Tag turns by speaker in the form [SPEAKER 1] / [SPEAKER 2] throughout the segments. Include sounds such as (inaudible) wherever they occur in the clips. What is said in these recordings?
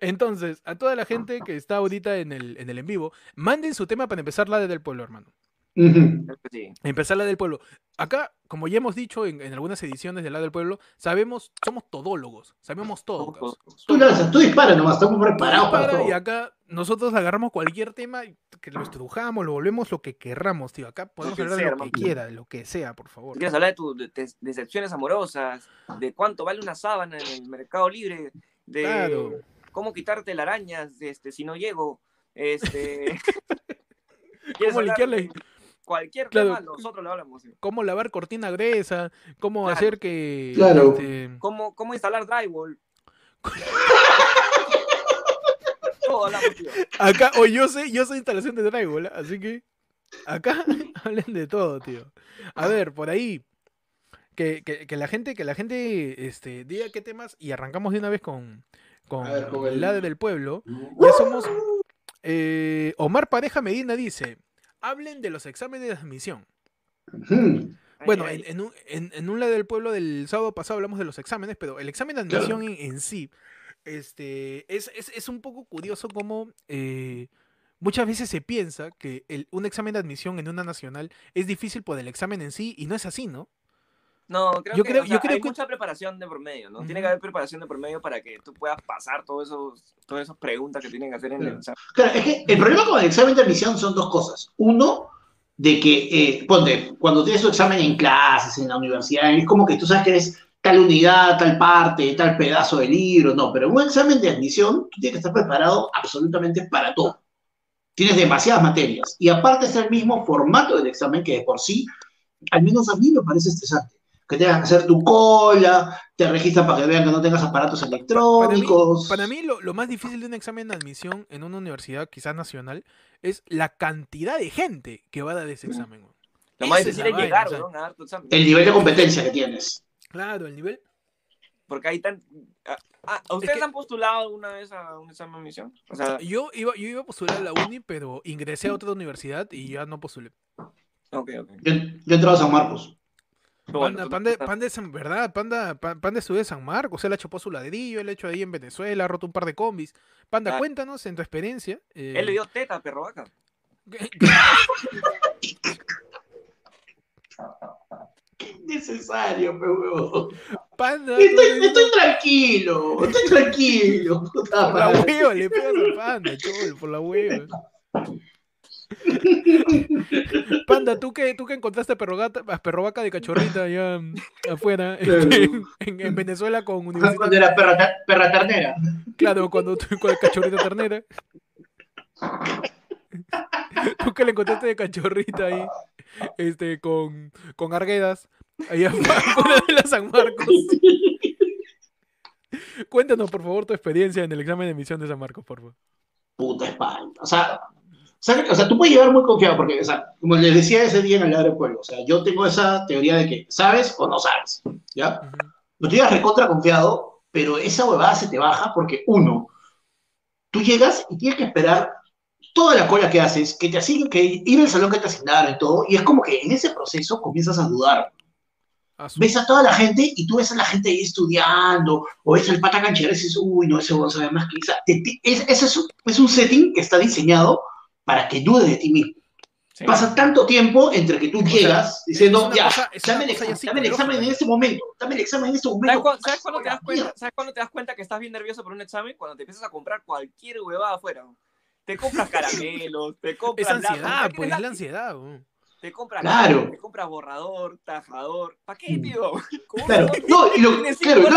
[SPEAKER 1] Entonces, a toda la gente que está ahorita en el en, el en vivo, manden su tema para empezar la del pueblo, hermano. Empezar la del pueblo. Acá, como ya hemos dicho en, algunas ediciones de la del pueblo, sabemos, somos todólogos, sabemos todo.
[SPEAKER 2] Tú lanzas, tú disparas nomás, estamos preparados para todo.
[SPEAKER 1] Y acá nosotros agarramos cualquier tema, que lo estrujamos, lo volvemos lo que querramos, tío. Acá podemos hablar de lo que quiera, lo que sea, por favor.
[SPEAKER 3] quieres hablar de tus decepciones amorosas, de cuánto vale una sábana en el mercado libre, de cómo quitarte la araña este, si no llego, este... (laughs)
[SPEAKER 1] ¿Cómo limpiarle?
[SPEAKER 3] cualquier tema, nosotros le hablamos.
[SPEAKER 1] Cómo lavar cortina gruesa, cómo hacer que.
[SPEAKER 2] Claro.
[SPEAKER 3] Este... Cómo, cómo instalar drywall. (laughs) Todo hablamos, tío.
[SPEAKER 1] Acá, o yo sé, yo sé instalación de drywall, así que. Acá (laughs) hablen de todo, tío. A ver, por ahí. Que, que, que, la gente, que la gente este, diga qué temas y arrancamos de una vez con, con, el lado del pueblo. Ya somos. Eh, Omar Pareja Medina dice: hablen de los exámenes de admisión. Bueno, en, un, en, un lado del pueblo del sábado pasado hablamos de los exámenes, pero el examen de admisión en, sí este, es, es, un poco curioso como eh, muchas veces se piensa que el, un examen de admisión en una nacional es difícil por el examen en sí y no es así, ¿no?
[SPEAKER 3] No, creo yo que creo, yo creo hay mucha preparación de por medio, ¿no? Tiene que haber preparación de por medio para que tú puedas pasar todos esos, todas esas preguntas que tienen que hacer en el examen.
[SPEAKER 2] Claro, es que el problema con el examen de admisión son dos cosas. Uno, de que, eh, ponte, cuando tienes tu examen en clases, en la universidad, es como que tú sabes que eres tal unidad, tal parte, tal pedazo de libro, no, pero en un examen de admisión tú tienes que estar preparado absolutamente para todo. Tienes demasiadas materias y aparte es el mismo formato del examen que de por sí, al menos a mí me parece estresante que tengas que hacer tu cola, te registran para que vean que no tengas aparatos electrónicos.
[SPEAKER 1] Para mí, lo, más difícil de un examen de admisión en una universidad, quizás nacional, es la cantidad de gente que va a dar ese examen.
[SPEAKER 3] Lo más difícil es llegar, ¿no? a dar tu examen.
[SPEAKER 2] El nivel de competencia que tienes.
[SPEAKER 1] Claro, el nivel.
[SPEAKER 3] Porque ahí tan. Ah, ah ¿Ustedes han postulado alguna vez a un examen de admisión? O sea...
[SPEAKER 1] yo, iba, yo iba a postular a la uni, pero ingresé a otra universidad y ya no postulé.
[SPEAKER 3] Ok, ok.
[SPEAKER 2] Yo, yo entraba a San Marcos.
[SPEAKER 1] Panda, Panda, de San, ¿verdad? Panda, Panda estudió de San Marcos, él ha chupó su ladrillo, él ha hecho ahí en Venezuela, ha roto un par de combis. Panda, ah. cuéntanos en tu experiencia.
[SPEAKER 3] Eh, él le dio teta a perro vaca.
[SPEAKER 2] Qué innecesario, pero
[SPEAKER 1] Panda.
[SPEAKER 2] Estoy, estoy, tranquilo, estoy tranquilo.
[SPEAKER 1] por la hueva, le pegas a Panda, cholo, por la hueva. Panda, ¿tú que, tú que encontraste perro, vaca de cachorrita allá afuera, (laughs) en, Venezuela con
[SPEAKER 2] universidad. Cuando era perra, perra ternera.
[SPEAKER 1] Claro, cuando tú con cachorrita ternera. (laughs) Tú que le encontraste de cachorrita ahí, este, con, con arguedas, ahí afuera (laughs) de la San Marcos. Cuéntanos, por favor, tu experiencia en el examen de emisión de San Marcos, por favor.
[SPEAKER 2] Puta espalda. O sea, o sea, tú puedes llegar muy confiado, porque, o sea, como les decía ese día en el lado del pueblo, o sea, yo tengo esa teoría de que sabes o no sabes, ¿ya? No te llegas recontra confiado, pero esa huevada se te baja porque, uno, tú llegas y tienes que esperar toda la cola que haces, que te asignen, que ir al salón que te asignaron y todo, y es como que en ese proceso comienzas a dudar. Ves a toda la gente y tú ves a la gente ahí estudiando, o ves al pata canchero y dices, uy, no, ese vos sabe más que esa. Es, es, es un setting que está diseñado para que dudes de ti mismo. Pasa tanto tiempo entre que tú llegas diciendo, ya, dame, el examen, en este momento, dame el examen en este momento.
[SPEAKER 3] ¿Sabes, cuándo te das cuenta, ¿Sabes cuándo te das cuenta que estás bien nervioso por un examen? Cuando te empiezas a comprar cualquier huevada afuera. Te compras caramelos, te compras...
[SPEAKER 1] Es ansiedad, pues, es la ansiedad.
[SPEAKER 3] Te compras, claro. te compras borrador, tajador. ¿Para qué, tío? (laughs)
[SPEAKER 2] Claro, no, y lo, (laughs) claro,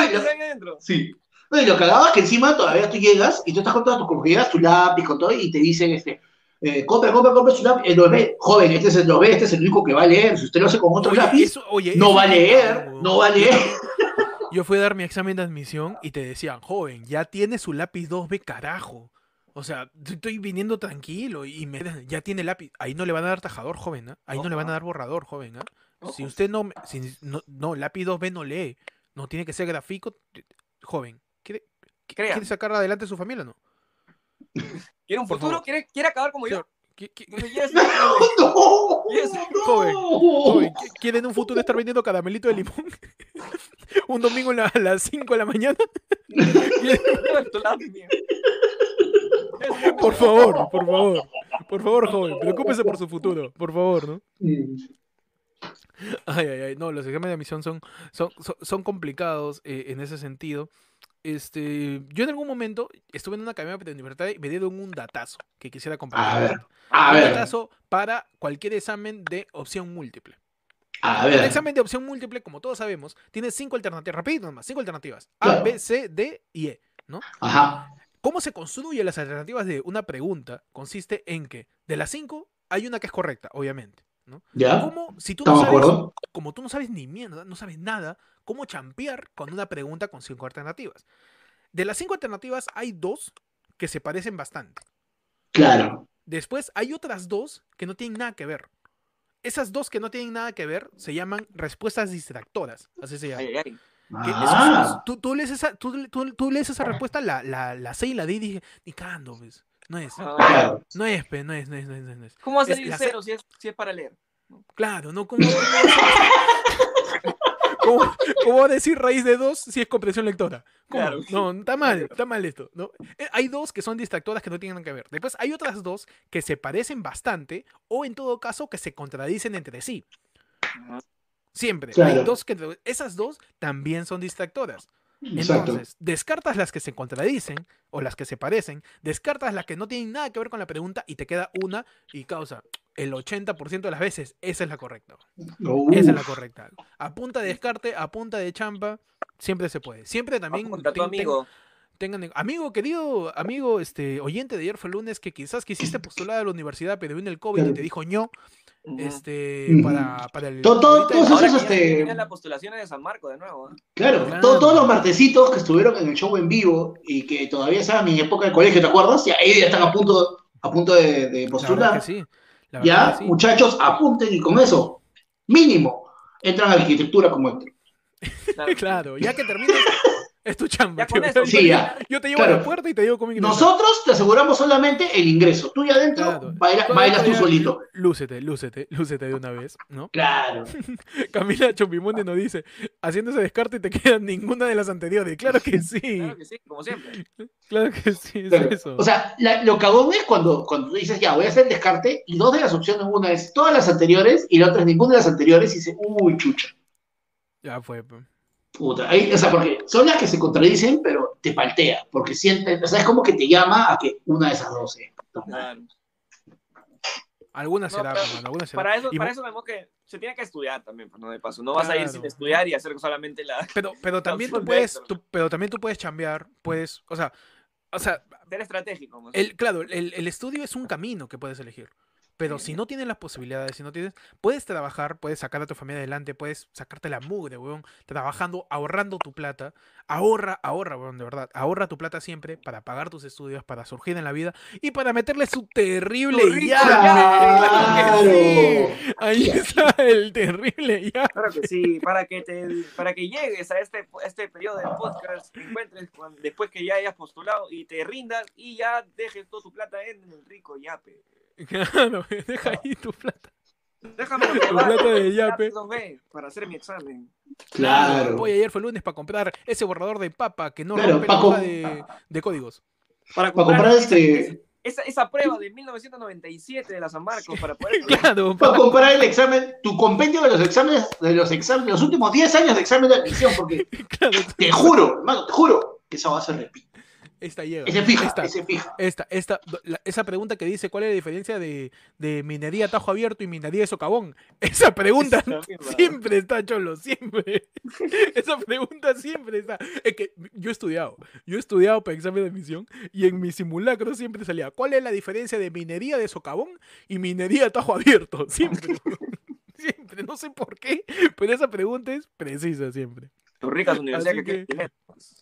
[SPEAKER 2] no, sí. No, y lo cagado es que encima todavía tú llegas y tú estás con todas tus compras, tu lápiz, con todo, y te dicen, este, eh, compra, compra, compra su lápiz, lo ve, joven, este es el, lo ve, este es el único que va a leer, si usted lo hace con otro lápiz, no va a leer, no va a leer.
[SPEAKER 1] Yo fui a dar mi examen de admisión y te decían, joven, ya tiene su lápiz 2B, carajo. O sea, estoy viniendo tranquilo y me ya tiene lápiz. Ahí no le van a dar tajador, joven, ¿eh? Ahí no le van a dar borrador, joven, ¿eh? Si usted no, si, no, no, lápiz 2B no lee, no tiene que ser gráfico, joven. ¿Quiere, ¿quiere sacar adelante a su familia no? (laughs)
[SPEAKER 3] ¿Quiere un futuro? ¿Quiere, ¿Quiere, acabar como yo?
[SPEAKER 1] joven, joven, ¿quieren un futuro estar vendiendo caramelito de limón? (laughs) un domingo a las 5 de la mañana. (laughs) por favor, por favor, por favor, joven, preocúpese por su futuro, por favor, ¿no? Ay, ay, ay, no, los exámenes de admisión son, son, son, complicados eh, en ese sentido. Este, yo en algún momento estuve en una academia de libertad y me dieron un datazo que quisiera compartir. un datazo para cualquier examen de opción múltiple. El examen de opción múltiple, como todos sabemos, tiene cinco alternativas. Rapidito nomás, cinco alternativas. A, B, C, D y E. ¿no?
[SPEAKER 2] Ajá.
[SPEAKER 1] ¿Cómo se construyen las alternativas de una pregunta? Consiste en que de las cinco hay una que es correcta, obviamente. ¿No?
[SPEAKER 2] ¿Ya?
[SPEAKER 1] ¿Cómo, si tú no sabes, como tú no sabes ni mierda, no sabes nada, cómo champear con una pregunta con cinco alternativas? De las cinco alternativas hay dos que se parecen bastante.
[SPEAKER 2] Claro.
[SPEAKER 1] Después hay otras dos que no tienen nada que ver. Esas dos que no tienen nada que ver se llaman respuestas distractoras. Así se llama.
[SPEAKER 2] Ah.
[SPEAKER 1] tú, lees esa, tú, lees esa respuesta, la, la, la C y la D, y dije, ni cando, ¿ves? No es.
[SPEAKER 2] Ah,
[SPEAKER 1] no es, pe, no es, no es, no es, no es.
[SPEAKER 3] ¿Cómo va a salir cero si es, si es para leer?
[SPEAKER 1] Claro, no, ¿cómo, cómo, cómo, decir raíz de dos si es comprensión lectora? Claro. No, está mal, está mal esto. ¿no? Eh, hay dos que son distractoras que no tienen nada que ver. Después hay otras dos que se parecen bastante o en todo caso que se contradicen entre sí. Siempre. Hay dos que, esas dos también son distractoras. Entonces, descartas las que se contradicen o las que se parecen, descartas las que no tienen nada que ver con la pregunta y te queda una y causa el 80% de las veces esa es la correcta. Esa es la correcta. A punta de descarte, a punta de champa, siempre se puede. Siempre también
[SPEAKER 3] amigo.
[SPEAKER 1] Tengan amigo querido, amigo este oyente de ayer fue el lunes que quizás quisiste postular a la universidad pero vino el COVID y te dijo no este, para, para el.
[SPEAKER 2] Todo, todos esos, este.
[SPEAKER 3] la postulación de San Marco de nuevo. ¿eh?
[SPEAKER 2] Claro, todos los martesitos que estuvieron en el show en vivo y que todavía estaban en mi época de colegio, ¿te acuerdas? Ya, ahí ya están a punto, a punto de, de postular.
[SPEAKER 1] Sí.
[SPEAKER 2] Ya, muchachos, apunten y con eso, mínimo, entran a arquitectura como entro. (laughs)
[SPEAKER 1] Claro, ya que termines es tu chamba. Yo te llevo a la puerta y te digo cómo
[SPEAKER 2] Nosotros te aseguramos solamente el ingreso. Tú ya adentro bailas tú solito.
[SPEAKER 1] Lúcete, lúcete, lúcete de una vez, ¿no?
[SPEAKER 2] Claro. (laughs)
[SPEAKER 1] Camila Chompimonte nos dice, haciendo ese descarte te quedan ninguna de las anteriores. Claro que (laughs) sí.
[SPEAKER 3] Claro que sí, como siempre.
[SPEAKER 1] Claro que sí, es eso.
[SPEAKER 2] O sea, lo cagón es cuando, cuando dices, ya, voy a hacer el descarte y dos de las opciones, una es todas las anteriores y la otra es ninguna de las anteriores y dice, uy, chucha.
[SPEAKER 1] Ya fue, pues.
[SPEAKER 2] Puta, o sea, porque son las que se contradicen, pero te paltea, porque sientes, o sea, es como que te llama a que una de esas dos es.
[SPEAKER 1] Alguna será, alguna será.
[SPEAKER 3] Para eso, para eso vemos que se tiene que estudiar también, pues, no de paso. No vas a ir sin estudiar y hacer solamente la.
[SPEAKER 1] Pero, pero también tú puedes, pero también tú puedes chambear, puedes, o sea, o sea.
[SPEAKER 3] Ser estratégico.
[SPEAKER 1] El, claro, el, el estudio es un camino que puedes elegir. Pero si no tienes las posibilidades, si no tienes, puedes trabajar, puedes sacar a tu familia adelante, puedes sacarte la mugre, weón, trabajando, ahorrando tu plata. Ahorra, ahorra, weón, de verdad. Ahorra tu plata siempre para pagar tus estudios, para surgir en la vida y para meterle su terrible llave. (laughs) Ahí está el terrible llave.
[SPEAKER 3] Claro que sí, para que, te, para que llegues a este, este periodo de podcast, encuentres después que ya hayas postulado y te rindas y ya dejes toda tu plata en el rico yape. (laughs)
[SPEAKER 1] Claro, deja ahí tu plata.
[SPEAKER 3] Déjame tu
[SPEAKER 1] plata de yape.
[SPEAKER 3] Para hacer mi examen.
[SPEAKER 2] Claro.
[SPEAKER 1] Voy ayer fue lunes para comprar ese borrador de papa que no rompe la hoja de, de, códigos.
[SPEAKER 2] Para comprar, este.
[SPEAKER 3] Esa, esa, prueba de 1997 de la San Marcos para poder. (laughs)
[SPEAKER 2] claro, para comprar el examen, tu compendio de los exámenes, de los exámenes, los últimos 10 años de examen de admisión, porque (laughs) te juro, hermano, te juro que esa va a ser repito.
[SPEAKER 1] Esta llega.
[SPEAKER 2] Ese fija,
[SPEAKER 1] esta,
[SPEAKER 2] ese fija.
[SPEAKER 1] Esta, esta, esa pregunta que dice cuál es la diferencia de, de minería tajo abierto y minería de socavón. (laughs) Esa pregunta siempre está, Cholo, siempre. (laughs) esa pregunta siempre está. Es que yo he estudiado, yo he estudiado para examen de admisión y en mi simulacro siempre salía, ¿cuál es la diferencia de minería de socavón y minería tajo abierto? (laughs) Siempre. siempre, no sé por qué, pero esa pregunta es precisa siempre.
[SPEAKER 3] Tu ricas universidad que, que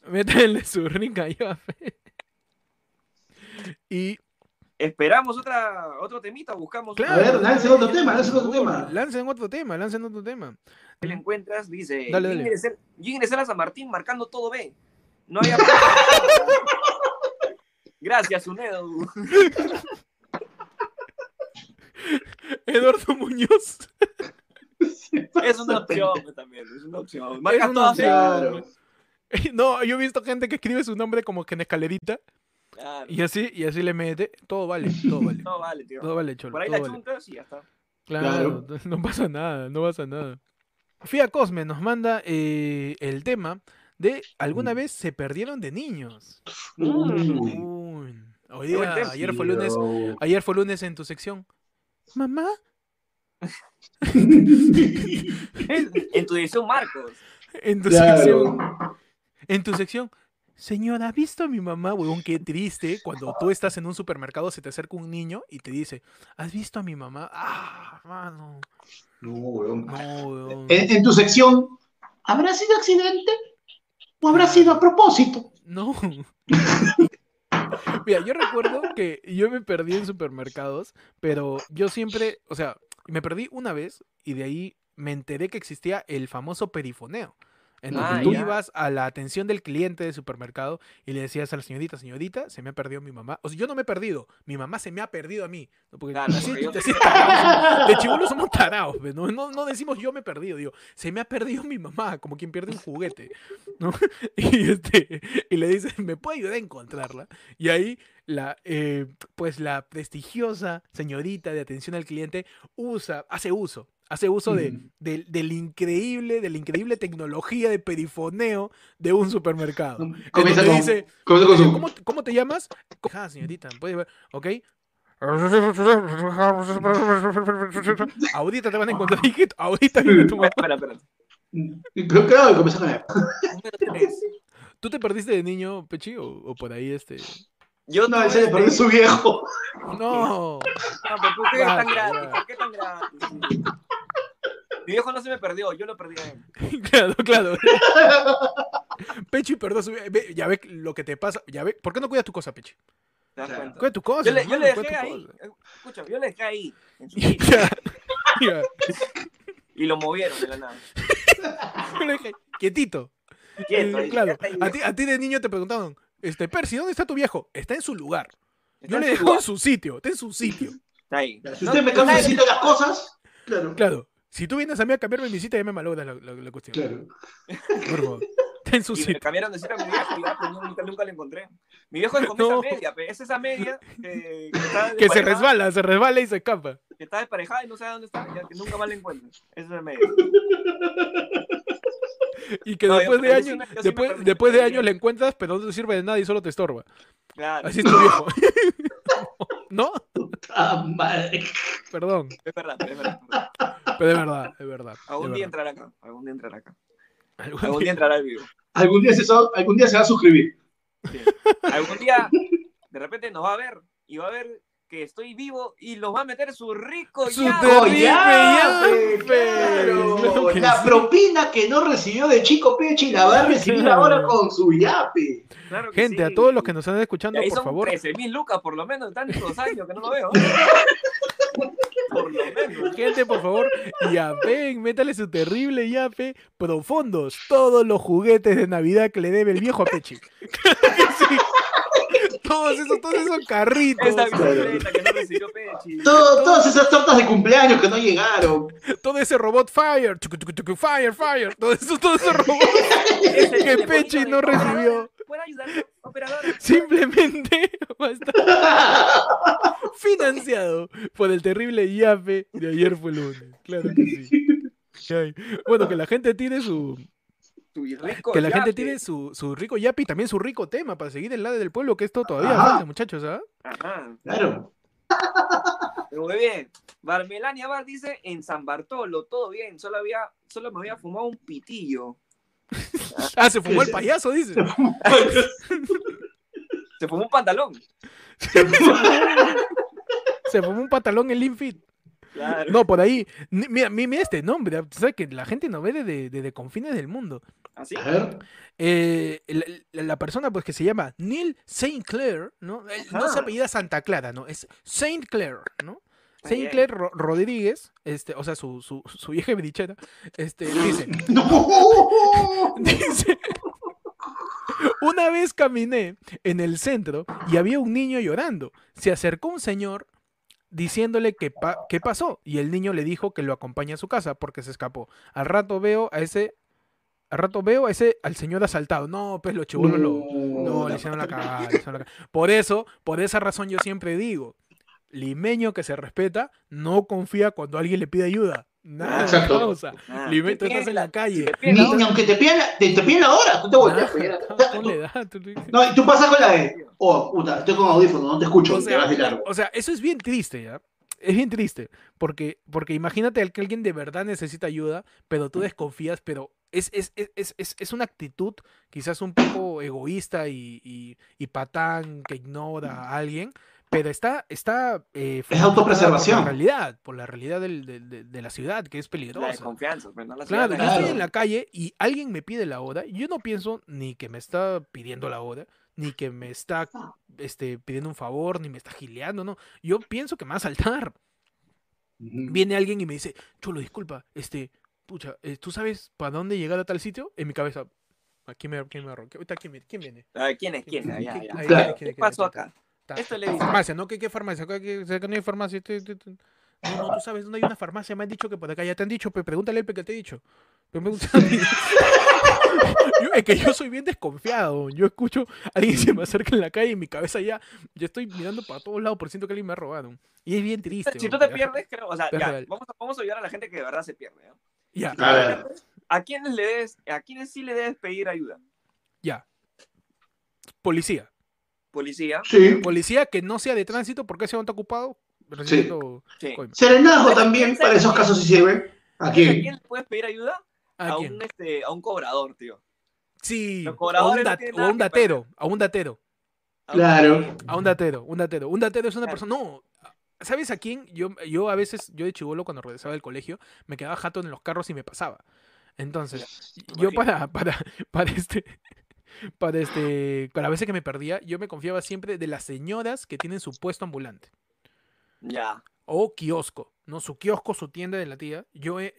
[SPEAKER 1] Métele su rica Y
[SPEAKER 3] esperamos otra, otro temita, buscamos.
[SPEAKER 2] Claro, a ver, lancen otro tema, lancen otro tema.
[SPEAKER 1] Lancen otro tema, lancen otro tema.
[SPEAKER 3] ¿Qué le encuentras? Dice,
[SPEAKER 1] dale, dale.
[SPEAKER 3] Yo ingresé a San Martín marcando todo B. No había... (laughs) Gracias, Unedo. (laughs)
[SPEAKER 1] Eduardo Muñoz.
[SPEAKER 3] Es una opción (laughs) también, es una opción.
[SPEAKER 1] Es
[SPEAKER 3] Marca
[SPEAKER 1] una
[SPEAKER 3] todas
[SPEAKER 1] opción. (laughs) No, yo he visto gente que escribe su nombre como que en escalerita
[SPEAKER 3] Claro.
[SPEAKER 1] y así, y así le mete. Todo vale, todo vale. (laughs)
[SPEAKER 3] No vale, tío.
[SPEAKER 1] Todo vale, cholo.
[SPEAKER 3] Por ahí
[SPEAKER 1] todo
[SPEAKER 3] la
[SPEAKER 1] vale.
[SPEAKER 3] chuntas y ya está.
[SPEAKER 1] Claro, no pasa nada, no pasa nada. Fia Cosme nos manda eh, el tema de alguna
[SPEAKER 2] Mm.
[SPEAKER 1] vez se perdieron de niños.
[SPEAKER 2] Uy.
[SPEAKER 1] Día,
[SPEAKER 3] tema.
[SPEAKER 1] ayer fue lunes,
[SPEAKER 2] Tío.
[SPEAKER 1] ayer fue lunes en tu sección. Mamá, (laughs)
[SPEAKER 3] En tu dirección, Marcos.
[SPEAKER 1] en tu
[SPEAKER 2] Claro.
[SPEAKER 1] sección, en tu sección. Señora, ¿ha visto a mi mamá? Huevón, qué triste. Cuando tú estás en un supermercado, se te acerca un niño y te dice, ¿has visto a mi mamá? Ah, mano.
[SPEAKER 2] No, weón.
[SPEAKER 1] No, huevón.
[SPEAKER 2] En, en tu sección, ¿habrá sido accidente? ¿O habrá sido a propósito?
[SPEAKER 1] No. (laughs) Mira, yo recuerdo que yo me perdí en supermercados, pero yo siempre, o sea, me perdí una vez y de ahí me enteré que existía el famoso perifoneo. En donde
[SPEAKER 3] Ah,
[SPEAKER 1] tú
[SPEAKER 3] ya.
[SPEAKER 1] ibas a la atención del cliente del supermercado y le decías a la señorita, señorita, se me ha perdido mi mamá. O sea, yo no me he perdido, mi mamá se me ha perdido a mí.
[SPEAKER 3] Claro,
[SPEAKER 1] así-
[SPEAKER 3] porque yo-
[SPEAKER 1] así tarados, (laughs) de chibolos (laughs) somos tarados, ¿no? No, no decimos yo me he perdido, digo, se me ha perdido mi mamá, como quien pierde un juguete. ¿no? (laughs) Y, este, y le dice, ¿me puede ayudar a encontrarla? Y ahí la, eh, pues la prestigiosa señorita de atención al cliente usa, hace uso, hace uso de,
[SPEAKER 2] Mm.
[SPEAKER 1] del- increíble, de la increíble tecnología de perifoneo de un supermercado.
[SPEAKER 2] Comienza con,
[SPEAKER 1] dice,
[SPEAKER 2] comienza con su...
[SPEAKER 1] ¿Cómo, cómo te llamas? Ah, señorita, puede ver, ¿ok? (laughs) Ahorita te van a encontrar, (laughs) hijito, ahorita viene tu mamá.
[SPEAKER 3] Espera, espera.
[SPEAKER 2] Creo que comienza con. (laughs)
[SPEAKER 1] ¿Tú te perdiste de niño, Pechi, o, o por ahí este?
[SPEAKER 3] Yo
[SPEAKER 2] No, él se le perdió su viejo.
[SPEAKER 1] No.
[SPEAKER 3] No, pero ¿por qué tan gratis? ¿Por qué tan gratis? Mi viejo no se me perdió, yo lo perdí a él. (laughs)
[SPEAKER 1] Claro, claro. (laughs) Pechi, perdón, ya ve lo que te pasa, ya ve, ¿por qué no cuidas tu cosa, Pechi?
[SPEAKER 3] ¿Te das
[SPEAKER 2] Claro.
[SPEAKER 3] cuenta?
[SPEAKER 1] Cuida tu cosa.
[SPEAKER 3] Yo le, yo dejé ahí, escúchame, yo le dejé ahí, en su (laughs) y lo movieron de la nada.
[SPEAKER 1] Yo le dije, quietito.
[SPEAKER 3] Quieto,
[SPEAKER 1] Eh,
[SPEAKER 3] ahí,
[SPEAKER 1] claro, a ti, a ti de niño te preguntaban, este, Percy, ¿dónde está tu viejo? Está en su lugar.
[SPEAKER 3] Está
[SPEAKER 1] Yo le dejo
[SPEAKER 3] lugar,
[SPEAKER 1] en su sitio, está en su sitio.
[SPEAKER 3] Está ahí.
[SPEAKER 2] Si
[SPEAKER 3] No,
[SPEAKER 2] usted me cambia las cosas, claro.
[SPEAKER 1] Claro, si tú vienes a mí a cambiarme mi cita, ya me malogra la, la- la cuestión.
[SPEAKER 2] Claro.
[SPEAKER 1] Por favor, (laughs) está en su
[SPEAKER 3] Y me
[SPEAKER 1] sitio.
[SPEAKER 3] cambiaron de sitio a mi viejo ya, pues, nunca, nunca lo encontré. Mi viejo es con esa
[SPEAKER 1] No.
[SPEAKER 3] media, es esa media que, que está
[SPEAKER 1] Que se
[SPEAKER 3] desparejada,
[SPEAKER 1] resbala, se resbala y se escapa.
[SPEAKER 3] Que está desparejada y no sabe dónde está, ya que nunca más la encuentro. Esa es media.
[SPEAKER 1] Y que
[SPEAKER 3] No,
[SPEAKER 1] después de
[SPEAKER 3] yo
[SPEAKER 1] años,
[SPEAKER 3] me- sí me
[SPEAKER 1] después, después de
[SPEAKER 3] me
[SPEAKER 1] años le encuentras, pero no te sirve de nada y solo te estorba.
[SPEAKER 3] Claro,
[SPEAKER 1] Así es tu viejo. (laughs) (laughs) ¿No?
[SPEAKER 2] Ah, madre.
[SPEAKER 1] Perdón.
[SPEAKER 3] es verdad, es verdad. es verdad.
[SPEAKER 1] Pero es verdad, es verdad.
[SPEAKER 3] Algún
[SPEAKER 1] es
[SPEAKER 3] día
[SPEAKER 1] verdad.
[SPEAKER 3] entrará acá, algún día entrará acá.
[SPEAKER 1] Algún
[SPEAKER 3] Algún
[SPEAKER 1] día-
[SPEAKER 3] día entrará al vivo.
[SPEAKER 2] Algún día, se, algún día se va a suscribir.
[SPEAKER 3] Sí. Algún día, de repente nos va a ver y va a ver que estoy vivo y nos va a meter su rico
[SPEAKER 1] Su
[SPEAKER 3] ya.
[SPEAKER 1] terrible
[SPEAKER 2] claro.
[SPEAKER 1] claro que
[SPEAKER 2] La
[SPEAKER 1] sí.
[SPEAKER 2] propina que no recibió de Chico Pechi la va a recibir
[SPEAKER 1] Claro.
[SPEAKER 2] ahora con su yape.
[SPEAKER 1] Gente, a todos los que nos están escuchando, por
[SPEAKER 3] son
[SPEAKER 1] favor,
[SPEAKER 3] 13 mil lucas por lo menos, tantos años que no lo veo. (laughs) por lo menos.
[SPEAKER 1] gente, por favor, yapen, métale su terrible yape profundos. Todos los juguetes de Navidad que le debe el viejo a Pechi. (laughs) (laughs) Sí. (laughs) Todos esos, todos esos carritos,
[SPEAKER 3] Esa bicicleta que no recibió Pechi.
[SPEAKER 2] Todo- todas esas tortas de cumpleaños que no llegaron.
[SPEAKER 1] todo ese robot Fire, Fire, Fire, todo eso, todo ese robot que Pechi no recibió.
[SPEAKER 3] ¿Puede ayudar, operador?
[SPEAKER 1] Simplemente va a estar financiado por el terrible yape de ayer fue lunes. Claro que sí. (laughs) Bueno, que la gente tire su.
[SPEAKER 3] Tu rico
[SPEAKER 1] Que la gente tire su, su rico yape y también su rico tema para seguir el lado del pueblo, que esto todavía
[SPEAKER 2] Ajá.
[SPEAKER 1] falta, muchachos, ¿ah?
[SPEAKER 3] Ajá.
[SPEAKER 2] Claro. (laughs)
[SPEAKER 3] Muy bien. Barmelania Bar dice en San Bartolo, todo bien, solo había, solo me había fumado un pitillo.
[SPEAKER 1] Ah, se fumó el payaso, dice.
[SPEAKER 3] Se fumó (laughs) un pantalón.
[SPEAKER 1] Se fumó un pantalón en Linfit.
[SPEAKER 3] Claro.
[SPEAKER 1] No, por ahí. Mira, mira mira este nombre. ¿Sabes que la gente no ve desde de, de confines del mundo?
[SPEAKER 3] ¿Así?
[SPEAKER 2] A ver.
[SPEAKER 1] Eh, la, persona pues que se llama Neil Saint Clair, ¿no? Él no se apellida Santa Clara, ¿no? Es Saint Clair, ¿no? Saint. Clair Ro- Rodríguez, este, o sea, su, su, su vieja brichera, este, (laughs) dice,
[SPEAKER 2] ¡No! (laughs)
[SPEAKER 1] dice, una vez caminé en el centro y había un niño llorando. Se acercó un señor diciéndole que qué pasó. Y el niño le dijo que lo acompañe a su casa porque se escapó. Al rato veo a ese al rato veo a ese, al señor asaltado. No, pues lo chivolos lo. No, le hicieron la cagada. Por eso, por esa razón yo siempre digo, limeño que se respeta, no confía cuando alguien le pide ayuda. Nada, Exacto. causa. Ah, limeño, tú estás en la calle.
[SPEAKER 2] Ni, aunque te pidan, te, te la hora, tú te volteas. (laughs) No, y tú pasas con la de, oh, puta, estoy con audífono, no te escucho, o sea,
[SPEAKER 1] O sea, eso es bien triste, ¿ya? es bien triste, porque, porque imagínate que alguien de verdad necesita ayuda, pero tú desconfías, pero es, es, es, es una actitud quizás un poco egoísta y, y, patán que ignora a alguien, pero está, está
[SPEAKER 2] eh, es autopreservación.
[SPEAKER 1] Por la realidad, por la realidad del, de, la ciudad, que es peligrosa.
[SPEAKER 3] La confianza, pues,
[SPEAKER 1] claro, yo estoy en la calle y alguien me pide la hora, yo no pienso ni que me está pidiendo la hora, ni que me está este, pidiendo un favor, ni me está gileando, no. Yo pienso que me va a saltar. Viene alguien y me dice, Cholo, disculpa, este, pucha, eh, ¿tú sabes para dónde llegar a tal sitio? En mi cabeza, ¿a quién me, quién me ¿quién, ¿quién viene?
[SPEAKER 3] ¿Quién es? ¿Quién? es? ¿Qué pasó acá?
[SPEAKER 1] Esto le Farmacia, ¿no? ¿Qué, qué farmacia? ¿Qué, qué, no hay farmacia? No, no, tú sabes dónde hay una farmacia. Me han dicho que por acá ya te han dicho. Pero pregúntale al que te he dicho. Pero (laughs) yo, es que yo soy bien desconfiado. Yo escucho a alguien se me acerca en la calle y en mi cabeza ya. Yo estoy mirando para todos lados por siento que alguien me ha robado. Y es bien triste.
[SPEAKER 3] Si tú te pierdes, creo. O sea, ya, vamos, a, vamos a ayudar a la gente que de verdad se pierde.
[SPEAKER 1] Ya.
[SPEAKER 3] A, ¿A quiénes le debes, a quiénes sí le debes pedir ayuda?
[SPEAKER 1] Ya. Policía.
[SPEAKER 3] Policía.
[SPEAKER 2] Sí.
[SPEAKER 1] Policía que no sea de tránsito porque ese está ocupado. Sí.
[SPEAKER 2] Serenazgo también, para esos casos sí sirve. ¿A quién?
[SPEAKER 3] ¿A quién le puedes pedir ayuda? ¿A, un, este, a un cobrador, tío.
[SPEAKER 1] Sí, a un, datero, a un datero.
[SPEAKER 2] Claro.
[SPEAKER 1] A un datero, un datero. Un datero es una persona. No, ¿sabes a quién? Yo, yo a veces, yo de chivolo cuando regresaba del colegio, me quedaba jato en los carros y me pasaba. Entonces, yo para, para, (laughs) (laughs) para este. Para este. Para veces que me perdía, yo me confiaba siempre de las señoras que tienen su puesto ambulante.
[SPEAKER 3] Ya.
[SPEAKER 1] O kiosco, ¿no? Su kiosco, su tienda de la tía. Yo he,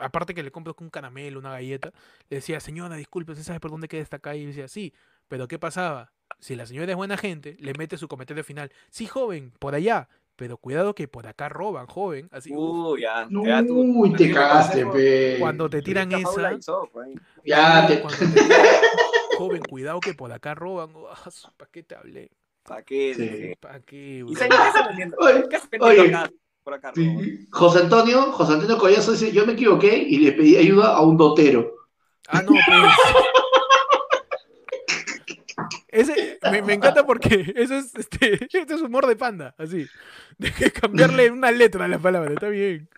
[SPEAKER 1] aparte que le compro un caramelo, una galleta, le decía, señora, disculpe, ¿usted sabe por dónde queda esta calle? Y decía, sí, pero ¿qué pasaba? Si la señora es buena gente, le mete su comentario final, sí, joven, por allá, pero cuidado que por acá roban, joven. Así,
[SPEAKER 3] Uy, ya.
[SPEAKER 2] Uy, te cagaste, pe.
[SPEAKER 1] Cuando te tiran esa.
[SPEAKER 2] Ya te.
[SPEAKER 1] joven, cuidado que por acá roban. (laughs) Ah, ¿Para qué te hablé?
[SPEAKER 3] ¿Para qué?
[SPEAKER 1] ¿Para qué?
[SPEAKER 3] ¿Y ¿Qué se Oye,
[SPEAKER 2] José Antonio, José Antonio Collazo dice, yo me equivoqué y le pedí ayuda a un dotero.
[SPEAKER 1] Ah, no, pues. (laughs) Ese, me, encanta porque (laughs) eso es, este, (laughs) este, es humor de panda, así. (laughs) De cambiarle una letra a la palabra, está bien.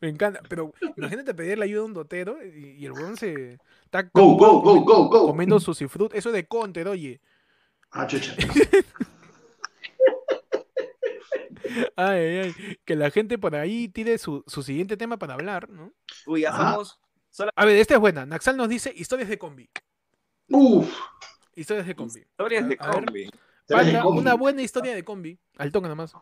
[SPEAKER 1] Me encanta. Pero imagínate pedirle ayuda a un dotero y, el weón se está
[SPEAKER 2] go, go, go, go, go.
[SPEAKER 1] comiendo su fruit. Eso de conte, oye.
[SPEAKER 2] Ah, chucha.
[SPEAKER 1] Ay, ay, Que la gente por ahí tire su, siguiente tema para hablar, ¿no?
[SPEAKER 3] Uy, ya somos.
[SPEAKER 1] A ver, esta es buena. Naxal nos dice historias de combi.
[SPEAKER 2] Uf.
[SPEAKER 1] Historias de combi.
[SPEAKER 3] Historias de combi.
[SPEAKER 1] una buena historia de combi. Al toque nomás.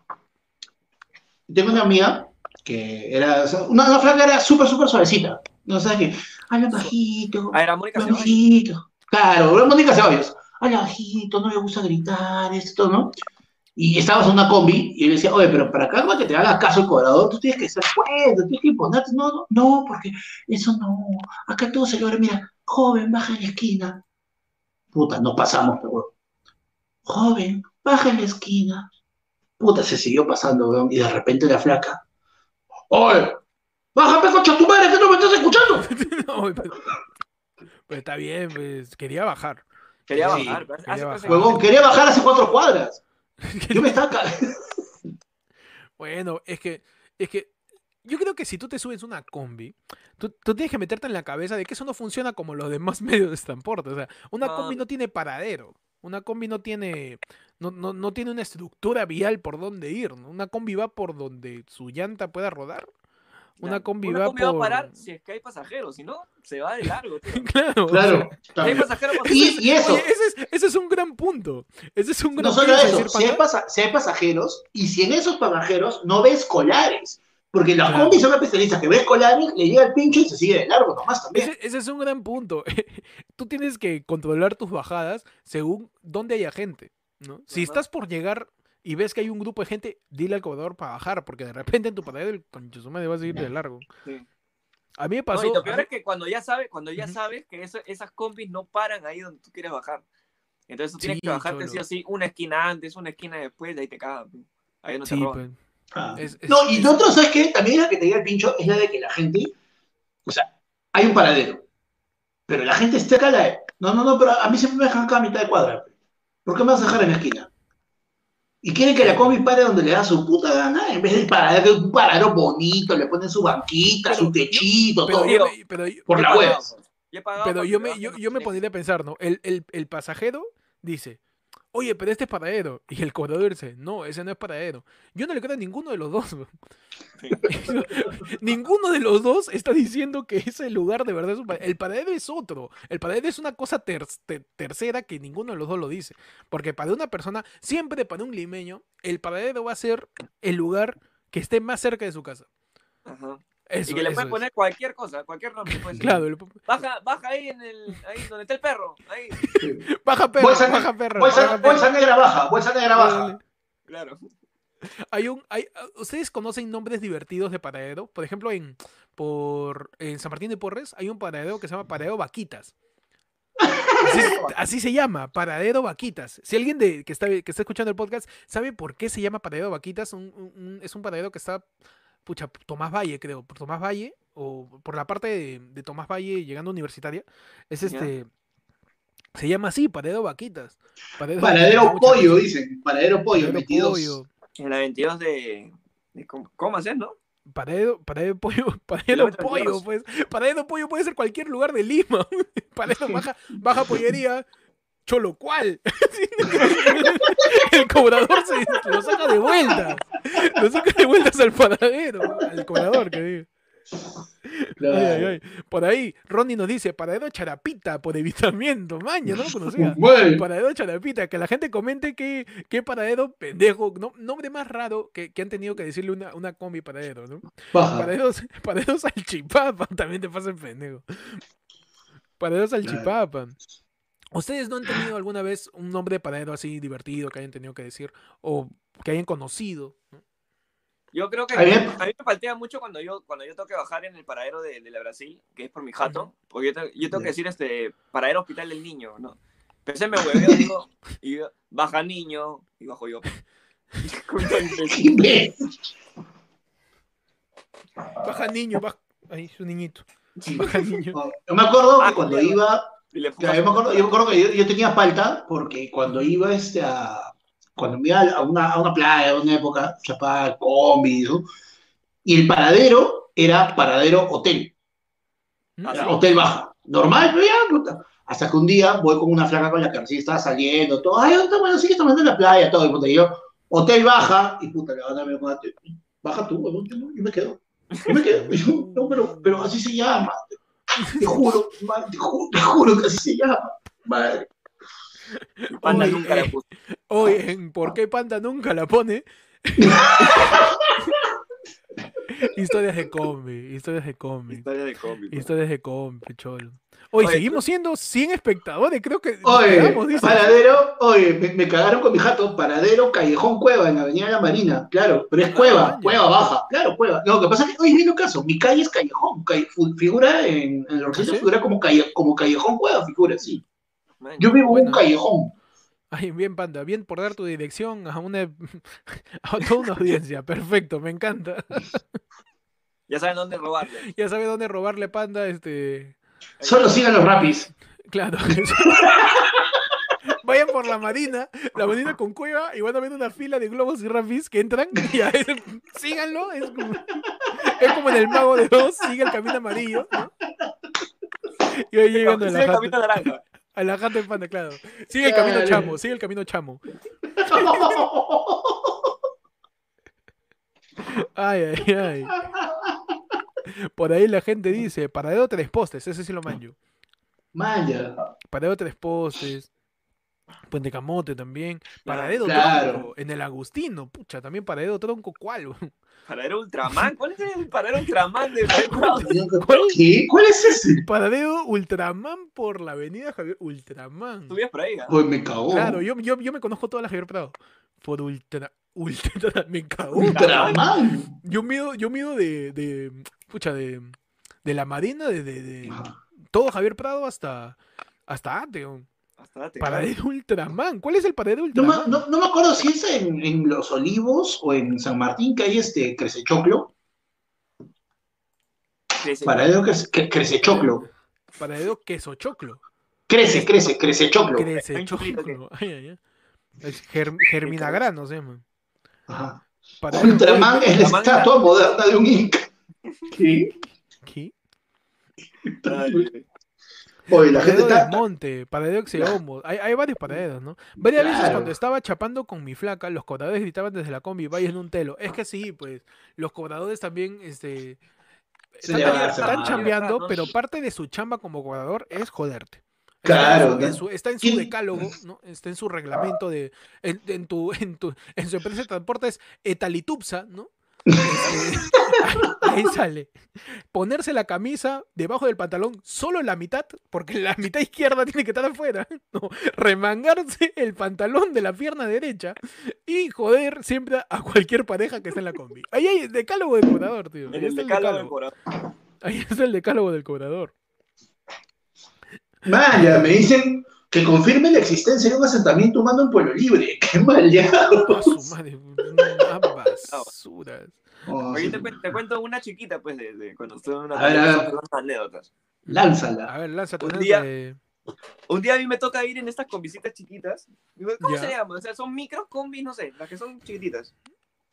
[SPEAKER 2] Tengo una amiga que era. Una, una flaca era súper, súper suavecita. No sabes qué. Habla bajito.
[SPEAKER 3] Ah, era Mónica
[SPEAKER 2] Bajito. Claro, era Mónica Ceballos. Habla bajito, no le gusta gritar, esto, ¿no? y estabas en una combi y él decía, oye, pero para acá que te haga caso el cobrador, tú tienes que ser fuerte, tienes que imponerte. No, no, no, porque eso no. Acá todo se logra, mira, joven, baja en la esquina. Puta, nos pasamos, pero Joven, baja en la esquina. Puta, se siguió pasando, weón, y de repente la flaca. ¡Oye! ¡Bájame, concha tu madre, que no me estás escuchando! (laughs) no,
[SPEAKER 1] pero, pues está bien, pues, quería bajar.
[SPEAKER 3] Quería bajar, quería
[SPEAKER 2] bajar. quería bajar hace cuatro cuadras. (laughs) Yo me estaba (laughs)
[SPEAKER 1] Bueno, es que, es que yo creo que si tú te subes una combi, tú, tienes que meterte en la cabeza de que eso no funciona como los demás (laughs) medios de transporte. O sea, una combi no tiene paradero. Una combi no tiene, no, no, no tiene una estructura vial por donde ir. Una combi va por donde su llanta pueda rodar. Una combi, va,
[SPEAKER 3] a parar si es que hay pasajeros, si no, se va de largo. (laughs)
[SPEAKER 1] claro,
[SPEAKER 2] claro.
[SPEAKER 3] hay pasajeros,
[SPEAKER 2] y, eso.
[SPEAKER 1] ese, es, un gran punto. Ese es un gran
[SPEAKER 2] no solo eso, si hay, pasajeros y si en esos pasajeros no ves colares. Porque las claro. combis son especialistas que ves colares, le llega el pincho y se sigue de largo nomás también.
[SPEAKER 1] Ese, es un gran punto. (laughs) Tú tienes que controlar tus bajadas según dónde haya gente. ¿no? Si estás por llegar y ves que hay un grupo de gente, dile al cobrador para bajar, porque de repente en tu paradero el conchosumare va a seguir de largo. A mí me pasó.
[SPEAKER 3] y lo peor es que cuando ya sabes, cuando ya sabes que esas combis no paran ahí donde tú quieres bajar. Entonces tú tienes que bajarte así, así, una esquina antes, una esquina después, de ahí te cagas. Ahí no te
[SPEAKER 2] ah. no, y lo otro, ¿sabes qué? También la que te diga el pincho es la de que la gente, o sea, hay un paradero, pero la gente está acá, la no, no, no, pero a mí siempre me dejan acá a mitad de cuadra. ¿Por qué me vas a dejar en la esquina? Y quieren que la combi pare donde le da su puta gana, en vez de parar, un paradero bonito, le ponen su banquita, su techito, todo. por la web.
[SPEAKER 1] Pero yo me, yo, yo me pondría a pensar, ¿no? El, el, el pasajero dice, oye, pero este es paradero. Y el cobrador dice, no, ese no es paradero. Yo no le creo a ninguno de los dos. (laughs) ninguno de los dos está diciendo que ese lugar de verdad es un paradero. El paradero es otro. El paradero es una cosa tercera que ninguno de los dos lo dice. Porque para una persona, siempre para un limeño, el paradero va a ser el lugar que esté más cerca de su casa.
[SPEAKER 3] Ajá y que le puedes poner cualquier cosa, cualquier nombre.
[SPEAKER 1] claro.
[SPEAKER 3] Baja, baja ahí, en el, ahí donde está el perro. Ahí. (laughs)
[SPEAKER 1] baja perro, baja perro.
[SPEAKER 2] Bolsa, negra baja, bolsa negra baja.
[SPEAKER 3] Claro.
[SPEAKER 1] Hay un, hay, ¿Ustedes conocen nombres divertidos de paradero? Por ejemplo, en, por, en San Martín de Porres hay un paradero que se llama Paradero Vaquitas. Así, se llama, Paradero Vaquitas. Si alguien de, que, está, que está escuchando el podcast sabe por qué se llama Paradero Vaquitas, es un paradero que está pucha, Tomás Valle, creo, por Tomás Valle, o por la parte de, Tomás Valle llegando a universitaria, es este. Se llama así, Paradero Vaquitas.
[SPEAKER 2] Paradero, Pollo, dicen. Paradero Pollo, 22.
[SPEAKER 3] En la 22 de. ¿Cómo hacer, no?
[SPEAKER 1] Paradero, paradero pollo, (laughs) paradero pollo, pues. Paradero pollo puede ser cualquier lugar de Lima. (laughs) Paradero (laughs) baja, baja pollería, Cholo, ¿cuál? (laughs) el cobrador se lo saca de vuelta. Lo saca de vueltas al paradero. Al cobrador, que digo. Por ahí, Ronnie nos dice, paradero charapita por evitamiento. Maña, no lo conocía. (laughs) Paradero charapita, que la gente comente que, qué paradero pendejo, no, nombre más raro que, que, han tenido que decirle una, una combi paradero, ¿no? Paraderos, paraderos salchipapa, (laughs) también te pasa el pendejo. Paraderos salchipapa. ¿Ustedes no han tenido alguna vez un nombre de paradero así divertido que hayan tenido que decir o que hayan conocido?
[SPEAKER 3] Yo creo que a mí, me faltea mucho cuando yo cuando yo tengo que bajar en el paradero de, la Brasil, que es por mi jato, porque yo, tengo que decir este paradero hospital del niño, ¿no? Pensé me hueveo, digo, y baja niño, y bajo yo. (laughs) (laughs)
[SPEAKER 1] baja niño, baja... Ahí, su niñito. Baja niño. (laughs)
[SPEAKER 2] Yo me acuerdo que cuando iba yo, me acuerdo, que yo, tenía falta porque cuando iba este a, cuando me iba a una, a una playa, a una época, chapaba combi y el paradero era paradero hotel. Mm. hotel baja. Normal, pero ya, puta. Hasta que un día voy con una flaca con la que recién estaba saliendo, todo, ay, ¿dónde bueno, sí que estamos en la playa, todo, y puta, yo, hotel baja, y puta, la me baja tú, yo me quedo. Yo me quedo, (laughs) yo, no, pero, pero así se llama. Te juro, te juro, te juro que así se llama. Madre.
[SPEAKER 3] Panda nunca la puso.
[SPEAKER 1] Oye, ¿por qué Panda nunca la pone? (laughs) historias de combi, historias de combi.
[SPEAKER 3] Historias de combi.
[SPEAKER 1] Historias de combi, cholo. Oye, seguimos siendo 100 espectadores, creo que.
[SPEAKER 2] Oye, paradero, oye, me, cagaron con mi jato, paradero, callejón cueva en la Avenida de la Marina, claro, pero es cueva, ah, cueva baja, claro, cueva. Lo que pasa es que, oye, viendo caso, mi calle es callejón, figura en, el registro, ¿Ah, figura como, calle, como callejón cueva, figura, sí. Yo vivo en un callejón.
[SPEAKER 1] Ay, bien, Panda, bien por dar tu dirección a una (laughs) a toda una audiencia. Perfecto, me encanta. (laughs)
[SPEAKER 3] Ya saben dónde robarle.
[SPEAKER 1] Ya saben dónde robarle, Panda, este
[SPEAKER 2] Solo sigan los rapis.
[SPEAKER 1] Claro. (laughs) Vayan por la marina, la marina con cueva, y van a ver una fila de globos y rapis que entran. Y a síganlo. Es como, es como en el mago de dos, sigue el camino amarillo. Y hoy llegando a la
[SPEAKER 3] el camino naranja.
[SPEAKER 1] A la jata de panda, claro. Sigue el camino chamo, sigue el camino chamo. Ay, ay, ay. Por ahí la gente dice, paradero tres postes, ese sí lo manjo.
[SPEAKER 2] Manja.
[SPEAKER 1] Paradero tres postes. Puente Camote también. Paradero Tronco. En el Agustino, pucha, también Paradero Tronco, ¿cuál?
[SPEAKER 3] Paradero Ultraman, (laughs) ¿cuál es el Paradero Ultraman de
[SPEAKER 2] ¿Cuál, ¿Qué? ¿Cuál es ese?
[SPEAKER 1] Paradero Ultraman por la avenida Javier Ultraman.
[SPEAKER 3] ¿Tú por ahí?
[SPEAKER 2] Pues me cagó.
[SPEAKER 1] Claro, yo, yo, yo me conozco toda la Javier Prado. Por Ultra. Ultra, (laughs) me cagó.
[SPEAKER 2] Ultraman.
[SPEAKER 1] Yo mido, yo mido de, de. Pucha, de. De la Marina, de. de, de todo Javier Prado hasta. Hasta Ateo. Paradero Ultraman. ¿Cuál es el paradero Ultraman?
[SPEAKER 2] No, no, me acuerdo si es en, Los Olivos o en San Martín que hay este Crecechoclo. Crece paradero que, Crecechoclo.
[SPEAKER 1] Paradero Quesochoclo.
[SPEAKER 2] Crece, crece, Crecechoclo.
[SPEAKER 1] Crecechoclo. Ay, ay, ay. Es Germinagrano, se llama.
[SPEAKER 2] Ajá. Ultraman es la estatua moderna de un Inca. ¿Qué?
[SPEAKER 1] ¿Qué?
[SPEAKER 2] Oye, la gente está...
[SPEAKER 1] Monte, paradero Xeomo. Hay, hay varios paraderos, ¿no? Varias veces cuando estaba chapando con mi flaca, los cobradores gritaban desde la combi, vaya en un telo. Es que sí, pues, los cobradores también, este... están, chambeando, pero parte de su chamba como cobrador es joderte.
[SPEAKER 2] Claro.
[SPEAKER 1] Está en su, decálogo, ¿no? Está en su reglamento de. En, tu, en, tu, en su empresa de transporte es etalitupsa, ¿no? (laughs) ahí sale. Ponerse la camisa debajo del pantalón solo en la mitad, porque la mitad izquierda tiene que estar afuera. (laughs) No, remangarse el pantalón de la pierna derecha y joder siempre a cualquier pareja que esté en la combi. Ahí hay el decálogo del cobrador, tío.
[SPEAKER 3] Ahí, el decálogo del cobrador.
[SPEAKER 1] ahí es el decálogo del cobrador.
[SPEAKER 2] Vaya, me dicen que confirme la existencia de un asentamiento humano en Pueblo Libre. (laughs) ¡Qué mal
[SPEAKER 1] basuras.
[SPEAKER 3] Oh, te, cuento una chiquita, pues, de, cuando estuve en una
[SPEAKER 2] anécdotas. Lánzala.
[SPEAKER 1] A ver, lánzate. Un
[SPEAKER 3] día, un día a mí me toca ir en estas combisitas chiquitas. ¿Cómo se llama? O sea, son micros combis, no sé, las que son chiquititas.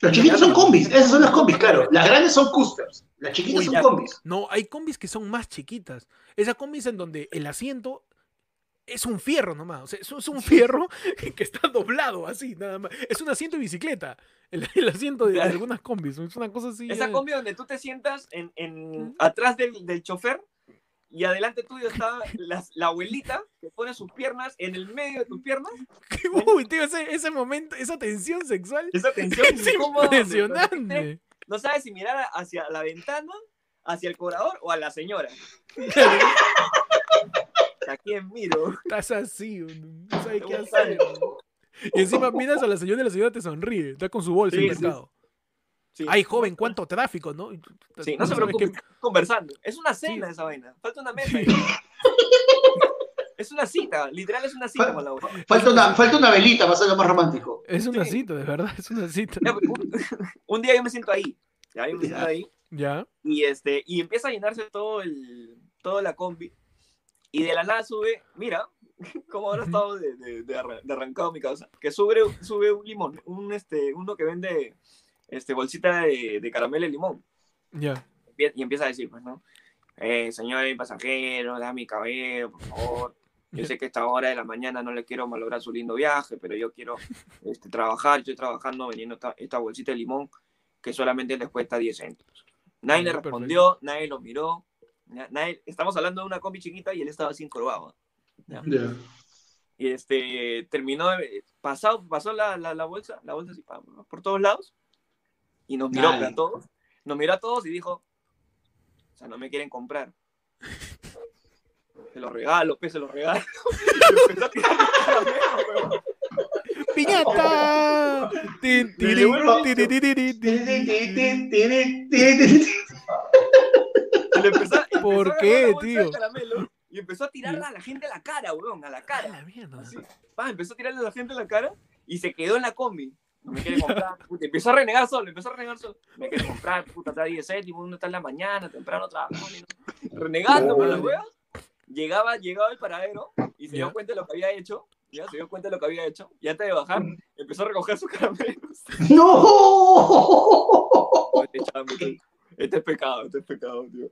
[SPEAKER 2] Las chiquitas son combis, esas son las combis, claro. Las grandes son coasters, las chiquitas son combis.
[SPEAKER 1] No, hay combis que son más chiquitas. Esas combis en donde el asiento es un fierro nomás. O sea, es un fierro (laughs) que está doblado así, nada más. Es un asiento de bicicleta. El, asiento de algunas combis. Es una cosa así.
[SPEAKER 3] Esa combi donde tú te sientas en, en atrás del, del, chofer y adelante tuyo está la, la, abuelita que pone sus piernas en el medio de tus piernas. (laughs)
[SPEAKER 1] Uy, tío, ese, ese momento, esa tensión sexual.
[SPEAKER 3] Esa tensión (laughs)
[SPEAKER 1] es impresionante.
[SPEAKER 3] No sabes si mirar hacia la ventana, hacia el cobrador o a la señora. ¿A quién miro? (laughs)
[SPEAKER 1] Estás así, no sabes qué hacer. Y encima miras a la señora y la señora te sonríe. Está con su bolsa en el mercado. Ay, joven, cuánto tráfico, ¿no?
[SPEAKER 3] Sí, no, se preocupe, conversando. Es una cena esa vaina. Falta una mesa. (laughs) es una cita, literal es una cita con la
[SPEAKER 2] falta una, falta una velita para ser más romántico.
[SPEAKER 1] Es una cita, de verdad, es una cita.
[SPEAKER 3] un, día yo me siento ahí. Ya, yo me siento ahí.
[SPEAKER 1] Ya.
[SPEAKER 3] Y, este, y empieza a llenarse todo el, toda la combi. Y de la nada sube, mira, (laughs) como ahora estado de, de, de, arrancado mi casa, que sube, sube un limón, un, este, uno que vende este, bolsita de, de caramelo y limón.
[SPEAKER 1] Ya.
[SPEAKER 3] Y empieza a decir, pues, ¿no? Eh, señor pasajero, da mi cabello, por favor. Yo sé que a esta hora de la mañana no le quiero malograr su lindo viaje, pero yo quiero este, trabajar. Estoy trabajando vendiendo esta, bolsita de limón que solamente les cuesta 10 céntimos. Nadie le respondió, nadie lo miró. Nadie, estamos hablando de una combi chiquita y él estaba así encorvado. Y este, terminó, pasó, pasó la, la, bolsa, la bolsa así, por todos lados, y nos miró a todos, nos miró a todos y dijo, o sea, no me quieren comprar. Se los regalo, pues se los regalo.
[SPEAKER 1] ¡Piñata! ¿Por qué, tío?
[SPEAKER 3] Y empezó a tirarle a la gente a la cara, weón, a la cara. A la mierda. empezó a tirarle a la gente a la cara y se quedó en la combi. No me quiere comprar, (laughs) puta, empezó a renegar solo, empezó a renegar solo. Me quiere comprar, puta, está 10 céntimos, uno está en la mañana, temprano trabajando. Renegando por la weón. Llegaba, llegaba el paradero y se dio cuenta de lo que había hecho. Ya se dio cuenta de lo que había hecho. Y antes de bajar, empezó a recoger sus caramelos.
[SPEAKER 2] ¡No!
[SPEAKER 3] Este, este es pecado, este es pecado, tío.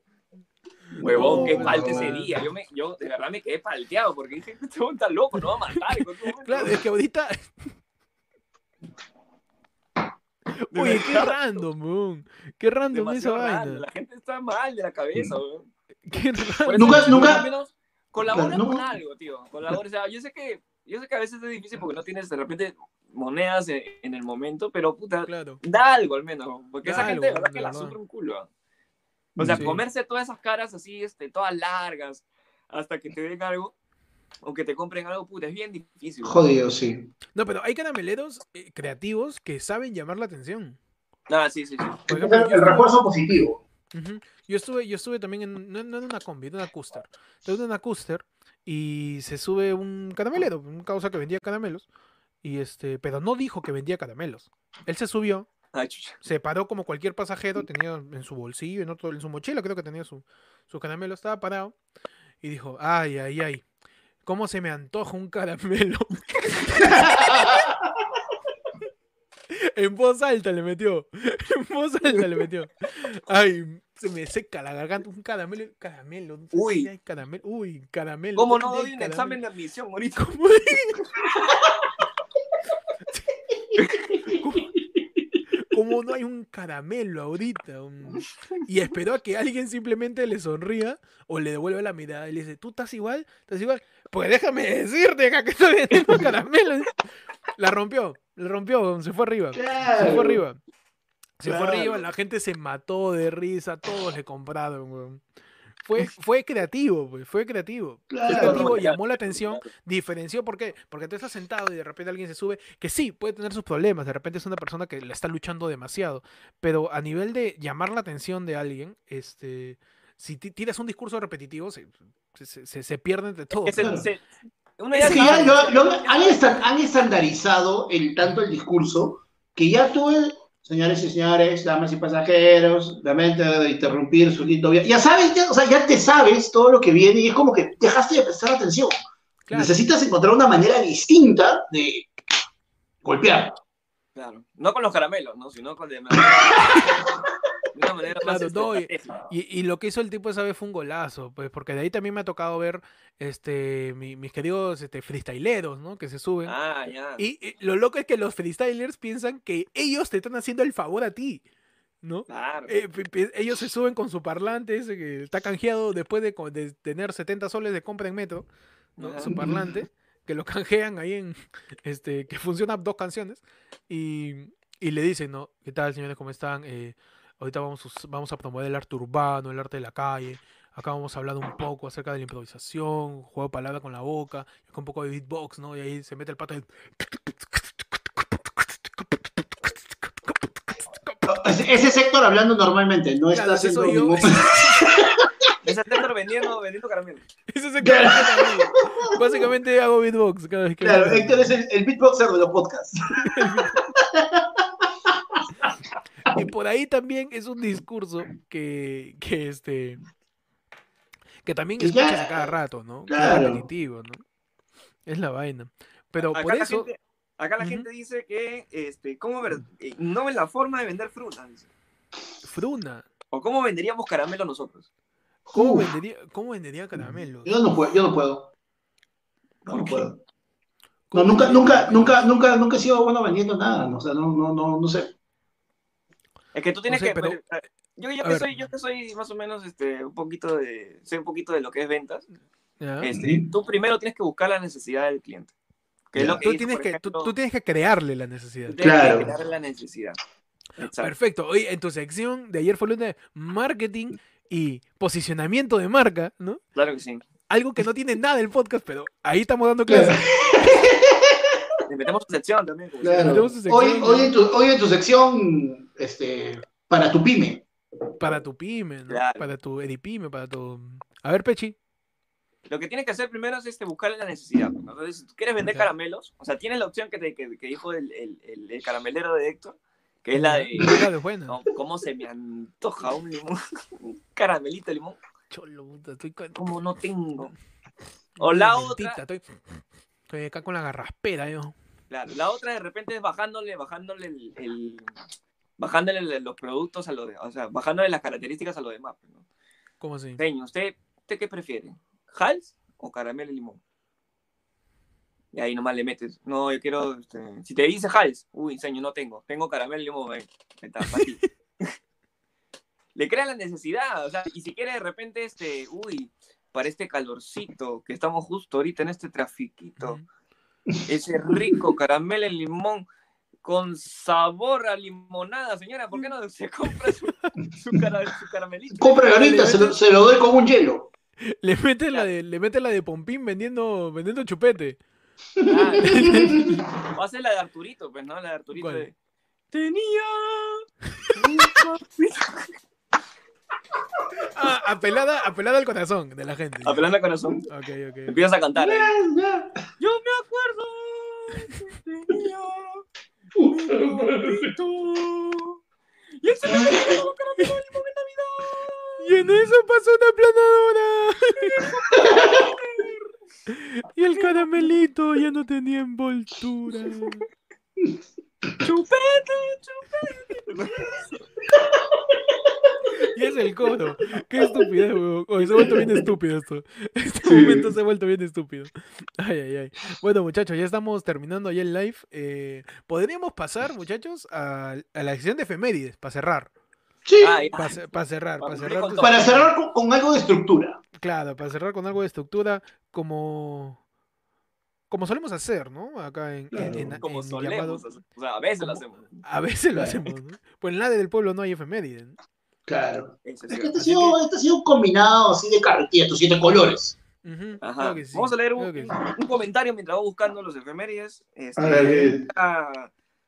[SPEAKER 3] Huevón, qué falte ese día. Yo, me, yo de verdad me quedé palteado porque dije, (laughs) este hombre está loco, no va a matar.
[SPEAKER 1] claro, es que ahorita. (laughs) Uy, qué random, weón. Qué random esa vaina.
[SPEAKER 3] La gente está mal de la cabeza, weón. (laughs)
[SPEAKER 1] Qué random.
[SPEAKER 2] Nunca, nunca.
[SPEAKER 3] Colabora con algo, tío. Colabora. O sea, yo sé que yo sé que a veces es difícil porque no tienes de repente monedas en, el momento, pero puta, da algo al menos, porque esa gente de verdad que la sufre un culo. O sea, comerse todas esas caras así, este, todas largas, hasta que te den algo, o que te compren algo, puta, es bien difícil.
[SPEAKER 2] Jodido, sí.
[SPEAKER 1] No, pero hay carameleros eh, creativos que saben llamar la atención.
[SPEAKER 3] Ah, sí, sí, sí.
[SPEAKER 2] Por ejemplo, el refuerzo positivo.
[SPEAKER 1] Yo estuve, yo estuve también en, no, en una combi, en una cúster. Estuve en una cúster y se sube un caramelero, un causa que vendía caramelos. Y este, pero no dijo que vendía caramelos. Él se subió, se paró como cualquier pasajero, tenía en su bolsillo, en, otro, en su mochila, creo que tenía su, su caramelo, estaba parado. Y dijo, ay, ay, ay, ¿cómo se me antoja un caramelo? (laughs) en voz alta le metió. En voz alta le metió. Ay, se me seca la garganta. Un caramelo. Caramelo.
[SPEAKER 3] Uy.
[SPEAKER 1] caramelo. Uy, caramelo.
[SPEAKER 3] ¿Cómo no doy un examen de admisión? ¿Cómo? (laughs)
[SPEAKER 1] ¿Cómo no hay un caramelo ahorita? Y esperó a que alguien simplemente le sonría o le devuelva la mirada y le dice, ¿tú estás igual? ¿Estás igual? Pues déjame decirte que estoy vendiendo caramelo. La rompió, la rompió, se fue arriba. Se fue arriba. Se fue arriba, la gente se mató de risa, todos le compraron, Fue, (laughs) fue creativo, pues, fue creativo. Fue creativo, llamó la atención, diferenció. ¿Por qué? Porque tú estás sentado y de repente alguien se sube, que sí, puede tener sus problemas, de repente es una persona que le está luchando demasiado, pero a nivel de llamar la atención de alguien, este, si tiras un discurso repetitivo, se, se, se, pierde de todo.
[SPEAKER 2] Es, que ya, han, estandarizado el, tanto el discurso que ya tú señores y señores, damas y pasajeros, lamento de interrumpir su lindo viaje. Ya sabes, ya, o sea, ya te sabes todo lo que viene y es como que dejaste de prestar atención. Necesitas encontrar una manera distinta de golpear.
[SPEAKER 3] Claro, no con los caramelos, ¿no? sino con (laughs) de
[SPEAKER 1] una manera más y, y, lo que hizo el tipo esa vez fue un golazo, pues, porque de ahí también me ha tocado ver este mis queridos este, freestyleros, ¿no? Que se suben.
[SPEAKER 3] Ah, ya.
[SPEAKER 1] Y, lo loco es que los freestylers piensan que ellos te están haciendo el favor a ti. ¿no?
[SPEAKER 3] Claro.
[SPEAKER 1] Eh, ellos se suben con su parlante, ese que está canjeado después de, de, tener 70 soles de compra en metro, ¿no? Su parlante, que lo canjean ahí en, este, que funciona dos canciones, y, y le dicen, ¿no? ¿Qué tal, señores? ¿Cómo están? Eh, Ahorita vamos, vamos a promover el arte urbano, el arte de la calle. Acá vamos a hablar un poco acerca de la improvisación, juego de palabra con la boca, con un poco de beatbox, ¿no? Y ahí se mete el pato
[SPEAKER 2] Ese sector hablando normalmente, no está haciendo ningún... (laughs)
[SPEAKER 3] Ese sector vendiendo, vendiendo caramelos.
[SPEAKER 1] Ese sector Básicamente hago beatbox cada vez que...
[SPEAKER 2] Claro, Héctor es el, el beatboxer de los podcasts. (laughs) (laughs)
[SPEAKER 1] y por ahí también es un discurso que, que este que también escuchas a cada rato, ¿no?
[SPEAKER 2] Claro.
[SPEAKER 1] repetitivo, ¿no? Es la vaina. Pero
[SPEAKER 3] acá
[SPEAKER 1] por eso.
[SPEAKER 3] acá la gente dice que, este, ¿cómo ver? Eh, no ven la forma de vender fruna.
[SPEAKER 1] Fruna.
[SPEAKER 3] ¿O cómo venderíamos caramelo nosotros?
[SPEAKER 1] ¿Cómo, vendería, ¿Cómo vendería caramelo?
[SPEAKER 2] Yo no puedo. Yo no puedo. No, puedo. No, nunca, nunca, nunca, nunca, nunca he sido bueno vendiendo nada. O sea, no, no, no, no sé.
[SPEAKER 3] Es que tú tienes que. Pues, yo, que soy, yo que soy más o menos este, un poquito de. Sé un poquito de lo que es ventas. Este, tú primero tienes que buscar la necesidad del cliente.
[SPEAKER 1] Que lo que tú, tienes que, tú, tienes que crearle la necesidad.
[SPEAKER 2] claro.
[SPEAKER 3] Que crearle la necesidad.
[SPEAKER 1] Perfecto. Oye, en tu sección de ayer fue lunes de marketing y posicionamiento de marca, ¿no?
[SPEAKER 3] Claro que sí.
[SPEAKER 1] Algo que no tiene nada el podcast, pero ahí estamos dando clases.
[SPEAKER 3] Le metemos tu sección también.
[SPEAKER 2] Hoy, en tu, hoy en tu sección, este, para tu pyme.
[SPEAKER 1] Para tu pyme, ¿no? Para tu edipyme, para tu... A ver, Pechi.
[SPEAKER 3] Lo que tienes que hacer primero es este, buscarle la necesidad. Entonces, si tú quieres vender caramelos, o sea, tienes la opción que, te, que, dijo el, el, el, caramelero de Héctor, que es la de... ¿Cómo se me antoja un limón? (laughs) un caramelito de limón.
[SPEAKER 1] Cholo, puta, estoy...
[SPEAKER 3] Como no tengo. O la otra...
[SPEAKER 1] Estoy, estoy acá con la garraspera, yo.
[SPEAKER 3] Claro, la otra de repente es bajándole, bajándole el, bajándole los productos a lo de, o sea, bajándole las características a lo demás. ¿no?
[SPEAKER 1] ¿Cómo así?
[SPEAKER 3] Señor, ¿usted, ¿usted qué prefiere? ¿Hals o caramelo y limón? Y ahí nomás le metes. No, yo quiero. Este, si te dice Hals, uy, señor, no tengo. Tengo caramelo y limón. Ahí, está, (laughs) le crea la necesidad. O sea, y si quiere de repente, este, uy, para este calorcito que estamos justo ahorita en este trafiquito ese rico caramelo en limón con sabor a limonada, señora, ¿por qué no se compra su, caramelito?
[SPEAKER 2] Compra ahorita, se, se, lo doy con un hielo.
[SPEAKER 1] Le mete la de, le mete la de Pompín vendiendo, vendiendo chupete.
[SPEAKER 3] Ah, va a ser la de Arturito, pues, ¿no? La de Arturito de... Tenía
[SPEAKER 1] Ah, apelada, apelada al corazón de la gente.
[SPEAKER 3] Apelando al corazón.
[SPEAKER 1] Ok, ok.
[SPEAKER 3] Empiezas a cantar. ¿eh? Yo me acuerdo tenía un papito. Y él se me dio caramelo Navidad.
[SPEAKER 1] Y en eso pasó una planadora. (laughs) y el caramelito ya no tenía envoltura.
[SPEAKER 3] Chupete, chupete.
[SPEAKER 1] Y es el coro. Qué estúpido, weón. Hoy se ha vuelto bien estúpido esto. Este momento se ha vuelto bien estúpido. Ay, ay, ay. Bueno, muchachos, ya estamos terminando ahí el live. Eh, Podríamos pasar, muchachos, a, a la sección de efemérides, para cerrar.
[SPEAKER 2] Sí.
[SPEAKER 1] Para cerrar, para cerrar.
[SPEAKER 2] Para cerrar con, con, algo de estructura.
[SPEAKER 1] Claro, para cerrar con algo de estructura, como como solemos hacer, ¿no? Acá en,
[SPEAKER 3] claro,
[SPEAKER 1] en, en
[SPEAKER 3] como
[SPEAKER 1] en
[SPEAKER 3] solemos
[SPEAKER 1] llamado,
[SPEAKER 3] hacer. O sea, a veces lo hacemos.
[SPEAKER 1] A veces lo hacemos, ¿no? Pues en la del pueblo no hay efemérides. ¿no?
[SPEAKER 2] Claro. Es
[SPEAKER 3] es
[SPEAKER 2] que este ha, sido, este ha sido un combinado así de carretilla, estos siete colores.
[SPEAKER 3] Ajá.
[SPEAKER 1] que sí,
[SPEAKER 3] Vamos a leer un,
[SPEAKER 1] que sí.
[SPEAKER 3] un comentario mientras voy buscando los efemérides. Este,
[SPEAKER 2] A ver.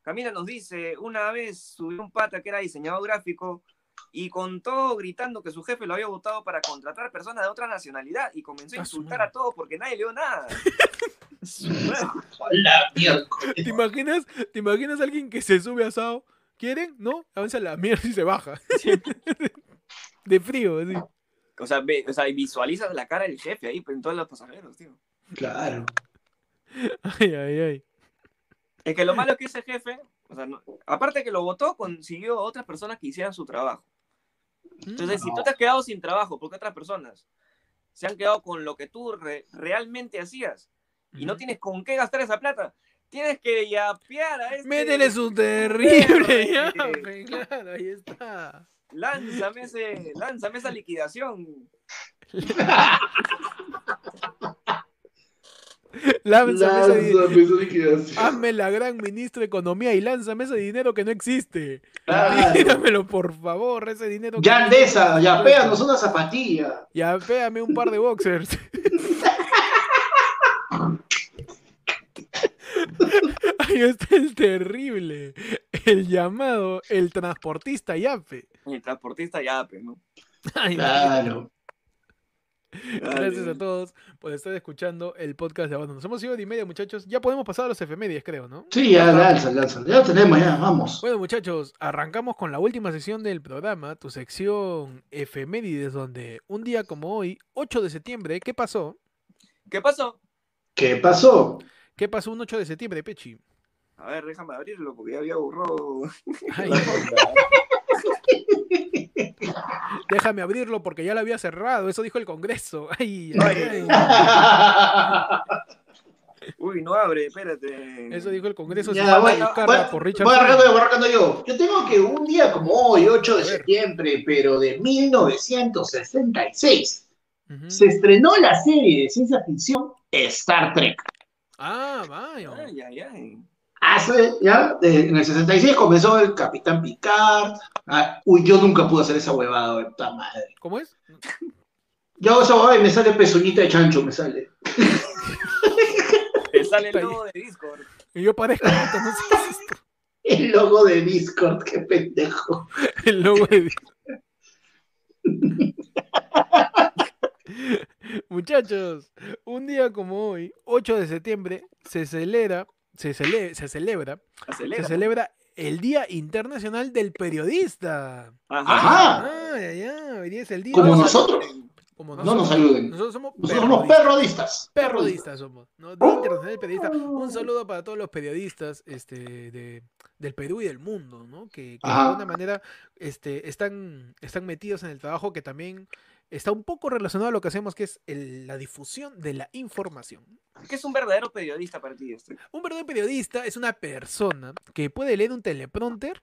[SPEAKER 3] Camila nos dice, una vez subió un pata que era diseñador gráfico y contó gritando que su jefe lo había votado para contratar personas de otra nacionalidad y comenzó a
[SPEAKER 1] su
[SPEAKER 3] insultar a todos porque nadie le dio nada. (laughs) (laughs)
[SPEAKER 2] Hola.
[SPEAKER 1] ¿Te imaginas, ¿Te imaginas a alguien que se sube asado? ¿Quieren? ¿No? Avanza la mierda y se baja. (laughs) De frío, así.
[SPEAKER 3] O sea, ve, o sea, y visualizas la cara del jefe ahí en todos los pasajeros, tío.
[SPEAKER 2] Claro.
[SPEAKER 1] Ay, ay, ay.
[SPEAKER 3] Es que lo malo es que ese jefe, o sea, no- aparte que lo votó, consiguió a otras personas que hicieran su trabajo. Entonces, si tú te has quedado sin trabajo porque otras personas se han quedado con lo que tú re- realmente hacías y no tienes con qué gastar esa plata, tienes que yapear a este...
[SPEAKER 1] Métele su (laughs) terrible
[SPEAKER 3] Perro,
[SPEAKER 1] ya,
[SPEAKER 3] eh.
[SPEAKER 1] pe, claro, ahí está.
[SPEAKER 3] Lánzame, ese, lánzame esa liquidación.
[SPEAKER 1] Lánzame
[SPEAKER 2] Lánzame esa liquidación.
[SPEAKER 1] Hazme la gran ministra de Economía y lánzame ese dinero que no existe.
[SPEAKER 2] Claro.
[SPEAKER 1] Tíramelo, por favor, ese dinero. que
[SPEAKER 2] Ya
[SPEAKER 1] no
[SPEAKER 2] Andesa,
[SPEAKER 1] existe.
[SPEAKER 2] ya péganos una zapatilla.
[SPEAKER 1] Ya péame un par de boxers. (laughs) (laughs) Ahí está el terrible. El llamado, el transportista Yape.
[SPEAKER 3] El transportista yape, ¿no? (laughs)
[SPEAKER 1] Ay,
[SPEAKER 2] Claro.
[SPEAKER 1] Gracias a todos por estar escuchando el podcast de Abando. Nos hemos ido de y media, muchachos. Ya podemos pasar a los efemérides, creo, ¿no?
[SPEAKER 2] Sí, ya, lanza, lanza. Ya lo tenemos, ya, vamos.
[SPEAKER 1] Bueno, muchachos, arrancamos con la última sección del programa, tu sección efemérides, donde un día como hoy, 8 de septiembre, ¿qué pasó?
[SPEAKER 3] ¿Qué pasó?
[SPEAKER 2] ¿Qué pasó?
[SPEAKER 1] ¿Qué pasó un 8 de septiembre, Pechi?
[SPEAKER 3] A ver, déjame abrirlo porque ya había borrado.
[SPEAKER 1] Ay, (laughs) (laughs) déjame abrirlo porque ya lo había cerrado, eso dijo el Congreso. Ay, ay, ay. (laughs)
[SPEAKER 3] Uy, no abre, espérate.
[SPEAKER 1] Eso dijo el Congreso.
[SPEAKER 2] Ya, bueno, bueno,
[SPEAKER 1] por Richard
[SPEAKER 2] Voy
[SPEAKER 1] Flynn.
[SPEAKER 2] arrancando, voy arrancando yo. Yo tengo que un día como hoy, 8 de septiembre, pero de 1966,
[SPEAKER 1] Ujú.
[SPEAKER 2] se estrenó la serie de ciencia ficción Star Trek.
[SPEAKER 1] Ah, vaya.
[SPEAKER 3] Ay, ay, ay.
[SPEAKER 2] Hace, ya, de- en el 66 comenzó el Capitán Picard. Ah, uy, yo nunca pude hacer esa huevada, de puta madre.
[SPEAKER 1] ¿Cómo es?
[SPEAKER 2] Yo hago esa huevada y me sale pezuñita de chancho, me sale. (laughs)
[SPEAKER 3] Te sale el logo de Discord.
[SPEAKER 1] Y yo parezco puta, no sé qué es esto. (laughs)
[SPEAKER 2] El logo de Discord, qué pendejo.
[SPEAKER 1] El logo de (laughs) (laughs) Muchachos, un día como hoy, 8 de septiembre, se celebra, se, cele- se celebra,
[SPEAKER 3] Acelera.
[SPEAKER 1] se celebra el Día Internacional del Periodista.
[SPEAKER 3] Ajá.
[SPEAKER 1] Ay, ay, hoy día es el día.
[SPEAKER 2] Como nosotros.
[SPEAKER 1] como
[SPEAKER 2] No nos saluden.
[SPEAKER 1] Nosotros somos
[SPEAKER 2] Nosotros somos
[SPEAKER 1] perrodistas.
[SPEAKER 2] perrodistas.
[SPEAKER 1] Perrodistas somos, ¿no? Día Internacional del Periodista. Un saludo para todos los periodistas este, de, del Perú y del mundo, ¿no? Que, que de alguna manera este, están, están metidos en el trabajo que también está un poco relacionado a lo que hacemos, que es el- la difusión de la información.
[SPEAKER 3] ¿Qué es un verdadero periodista para ti? Este?
[SPEAKER 1] Un verdadero periodista es una persona que puede leer un teleprompter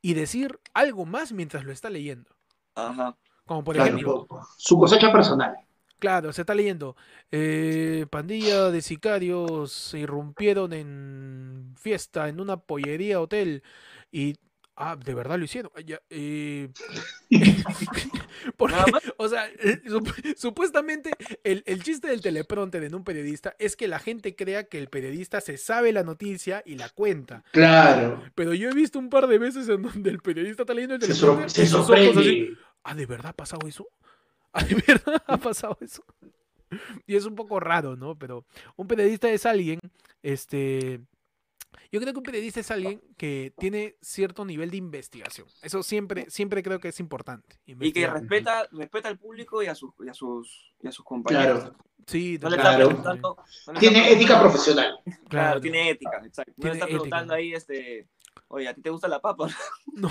[SPEAKER 1] y decir algo más mientras lo está leyendo.
[SPEAKER 3] Ajá.
[SPEAKER 1] Como por
[SPEAKER 2] Claro,
[SPEAKER 1] ejemplo,
[SPEAKER 2] su cosecha personal.
[SPEAKER 1] Claro, se está leyendo. Eh, pandilla de sicarios se irrumpieron en fiesta en una pollería hotel y Ah, de verdad lo hicieron. Ya, eh... (laughs) (laughs) o sea, eh, supuestamente el, el, chiste del teleprompter en un periodista es que la gente crea que el periodista se sabe la noticia y la cuenta.
[SPEAKER 2] Claro.
[SPEAKER 1] Pero yo he visto un par de veces en donde el periodista está leyendo el
[SPEAKER 2] teleprompter se, sorprende.
[SPEAKER 1] ah, ¿de verdad ha pasado eso? (laughs) ¿Ah, de verdad ha pasado eso? Y es un poco raro, ¿no? Pero un periodista es alguien, este yo creo que un periodista es alguien que tiene cierto nivel de investigación. Eso siempre, siempre creo que es importante.
[SPEAKER 3] Y que respeta, respeta al público y a sus, y a sus, y a sus compañeros.
[SPEAKER 2] Claro.
[SPEAKER 1] Sí,
[SPEAKER 2] claro. tiene ética profesional.
[SPEAKER 3] Claro, tiene ética, exacto. No le está preguntando ahí, este, oye, ¿a ti te gusta la papa? (laughs) No.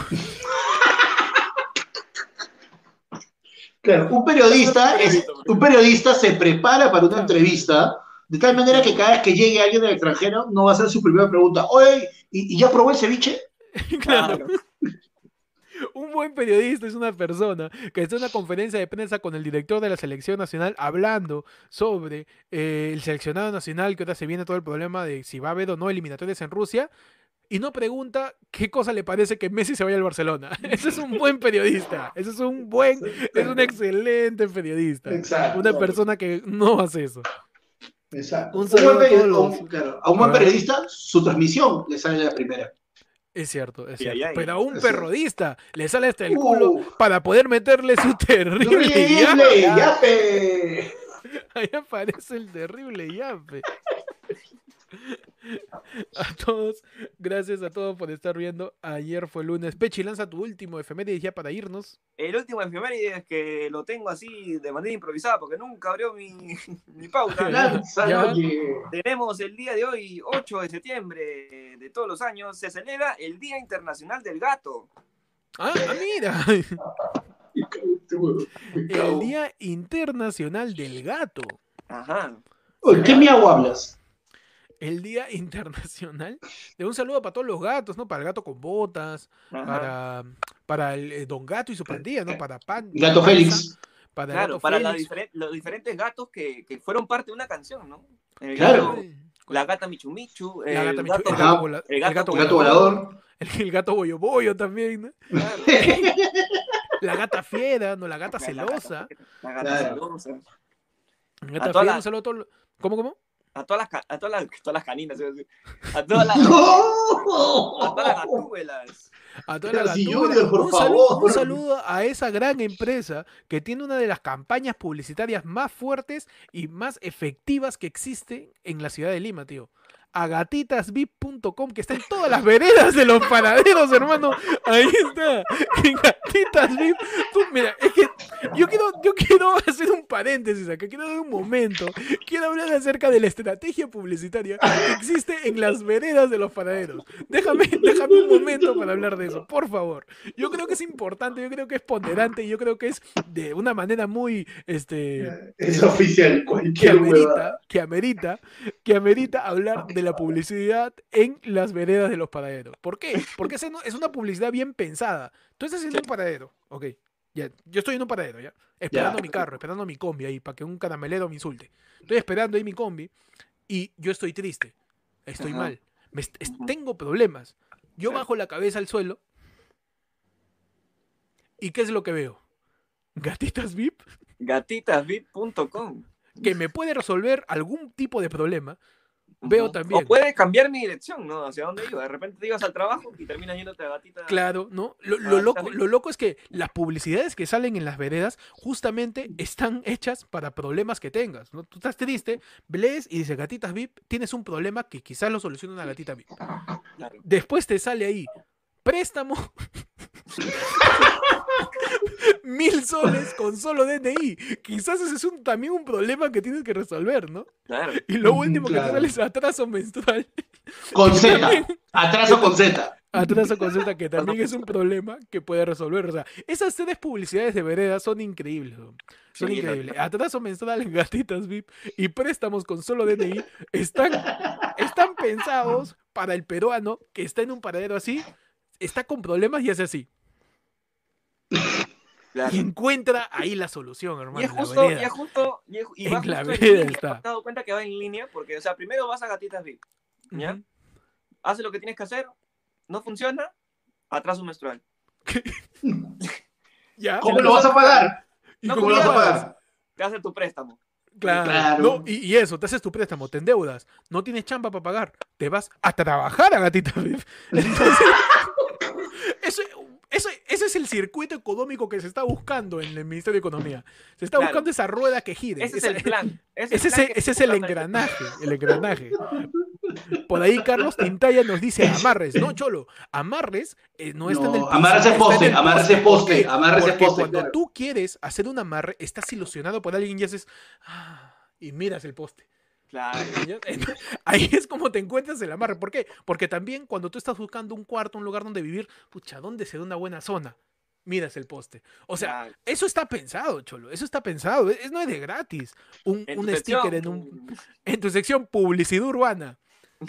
[SPEAKER 2] Claro, un periodista, es, un periodista se prepara para una entrevista de tal manera que cada vez que llegue alguien del extranjero, no va a ser su primera pregunta. Oye, ¿y, ya probó el ceviche? (laughs)
[SPEAKER 1] claro. (laughs) Un buen periodista es una persona que está en una conferencia de prensa con el director de la selección nacional hablando sobre eh, el seleccionado nacional, que ahora se viene todo el problema de si va a haber o no eliminatorias en Rusia, y no pregunta qué cosa le parece que Messi se vaya al Barcelona. (laughs) Ese es un buen periodista. Ese es un buen, es un excelente periodista. Una persona que no hace eso.
[SPEAKER 2] Exacto. Un a, un buen periodista, su transmisión le sale la primera.
[SPEAKER 1] Es cierto, es cierto. Pero a un perrodista le sale hasta el culo uh. para poder meterle su (laughs) terrible yape. (laughs) Ahí aparece el terrible yape. (laughs) (laughs) A todos, gracias a todos por estar viendo. Ayer fue lunes. Pechi, lanza tu último efeméride ya para irnos.
[SPEAKER 3] El último efeméride es que lo tengo así de manera improvisada porque nunca abrió mi, (laughs) mi pauta. (laughs) Tenemos el día de hoy, 8 de septiembre de todos los años, se celebra el Día Internacional del Gato.
[SPEAKER 1] Ah, ah mira. el Día Internacional del Gato.
[SPEAKER 3] Ajá.
[SPEAKER 2] ¿Qué miau hablas?
[SPEAKER 1] El Día (laughs) Internacional de un saludo para todos los gatos, ¿no? Para el gato con botas, para, para el, eh, Don Gato y su pandilla, ¿no? Para Pan.
[SPEAKER 2] Gato Félix.
[SPEAKER 3] Para, claro, para los diferentes gatos que, que, fueron parte de una canción, ¿no?
[SPEAKER 2] El claro.
[SPEAKER 3] Gato, la gata Michu Michu,
[SPEAKER 1] el, gato,
[SPEAKER 3] Michu,
[SPEAKER 1] el, gato, el, gato, volador. (laughs) El, gato Boyo Boyo también, ¿no? (laughs) la gata fiera, ¿no? La gata celosa.
[SPEAKER 3] La gata celosa.
[SPEAKER 1] La gata fiera, un saludo a todos. ¿Cómo, cómo?
[SPEAKER 3] A todas las, a todas las, (laughs) todas las caninas, a todas las, (laughs) ¡No! a todas las gatúbelas.
[SPEAKER 1] A todas las gatúbelas. Un, saludo, un saludo a esa gran empresa que tiene una de las campañas publicitarias más fuertes y más efectivas que existen en la ciudad de Lima, tío a gatitasvip.com, que está en todas las veredas de los panaderos, hermano. Ahí está. En gatitasvip. mira, es que yo quiero, yo quiero (laughs) hacer un paréntesis acá, quiero dar un momento. Quiero hablar acerca de la estrategia publicitaria que existe en las veredas de los panaderos. Déjame, déjame un momento para hablar de eso, por favor. Yo creo que es importante, yo creo que es ponderante, y yo creo que es de una manera muy este
[SPEAKER 2] es oficial cualquier
[SPEAKER 1] que amerita, que amerita, que amerita hablar de la publicidad en las veredas de los panaderos. ¿Por qué? Porque es una publicidad bien pensada. Tú estás haciendo un paradero, ok. Ya, yo estoy en un paradero, ¿ya? Esperando mi carro, esperando mi combi ahí para que un caramelero me insulte. Estoy esperando ahí mi combi y yo estoy triste. Estoy mal. tengo problemas. Yo bajo la cabeza al suelo. ¿Y qué es lo que veo? Gatitas VIP.
[SPEAKER 3] Gatitasvip.com.
[SPEAKER 1] Que me puede resolver algún tipo de problema Veo también.
[SPEAKER 3] O puedes cambiar mi dirección, ¿no? Hacia dónde iba. De repente te ibas al trabajo y terminas yéndote a gatita.
[SPEAKER 1] Claro, ¿no? Lo, loco, lo loco es que las publicidades que salen en las veredas justamente están hechas para problemas que tengas, ¿no? Tú estás triste, lees y dice gatitas VIP, tienes un problema que quizás lo soluciona una gatita VIP. Después te sale ahí, préstamo. (laughs) Mil soles con solo DNI. Quizás ese es un, también un problema que tienes que resolver, ¿no?
[SPEAKER 3] Claro.
[SPEAKER 1] Y lo último que te sale es atraso menstrual.
[SPEAKER 2] Con Z. Atraso con Z.
[SPEAKER 1] Atraso con Z, que también es un problema que puede resolver. O sea, esas tres publicidades de vereda son increíbles. Son increíbles. Atraso menstrual en (laughs) gatitas VIP y préstamos con solo DNI están, están pensados para el peruano que está en un paradero así está con problemas y hace así. (laughs) Y encuentra ahí la solución, hermano.
[SPEAKER 3] Y es justo, y es justo, y, es, y va justo en línea. Está. Te has dado cuenta que va en línea, porque, o sea, primero vas a Gatitas VIP, ¿ya? Uh -huh. Hace lo que tienes que hacer, no funciona, atraso menstrual. (laughs)
[SPEAKER 2] ¿Ya? ¿Cómo lo vas a pagar?
[SPEAKER 1] ¿Y cómo lo vas a pagar?
[SPEAKER 3] Te hace tu préstamo.
[SPEAKER 1] Claro. claro. No, y, y, eso, te haces tu préstamo, te endeudas, no tienes chamba para pagar, te vas a trabajar a Gatita VIP. (laughs) Entonces, eso, ese es el circuito económico que se está buscando en el Ministerio de Economía. Se está claro. buscando esa rueda que gire.
[SPEAKER 3] Ese esa, es el plan.
[SPEAKER 1] Ese, ese, plan ese es el engranaje. El engranaje. Por ahí Carlos Tintaya nos dice amarres. No, Cholo, amarres eh, no está no, en el piso,
[SPEAKER 2] Amarres el poste, amarres el poste, amarres el poste.
[SPEAKER 1] Cuando claro. tú quieres hacer un amarre, estás ilusionado por alguien y haces. Ah, y miras el poste.
[SPEAKER 3] Claro. (laughs) (laughs)
[SPEAKER 1] Ahí es como te encuentras el amarre. ¿Por qué? Porque también cuando tú estás buscando un cuarto, un lugar donde vivir, pucha, ¿dónde se da una buena zona? Miras el poste. O sea, claro. eso está pensado, Cholo. Eso está pensado. Es, no es de gratis. Un, un sticker en, un, (laughs) en tu sección publicidad urbana.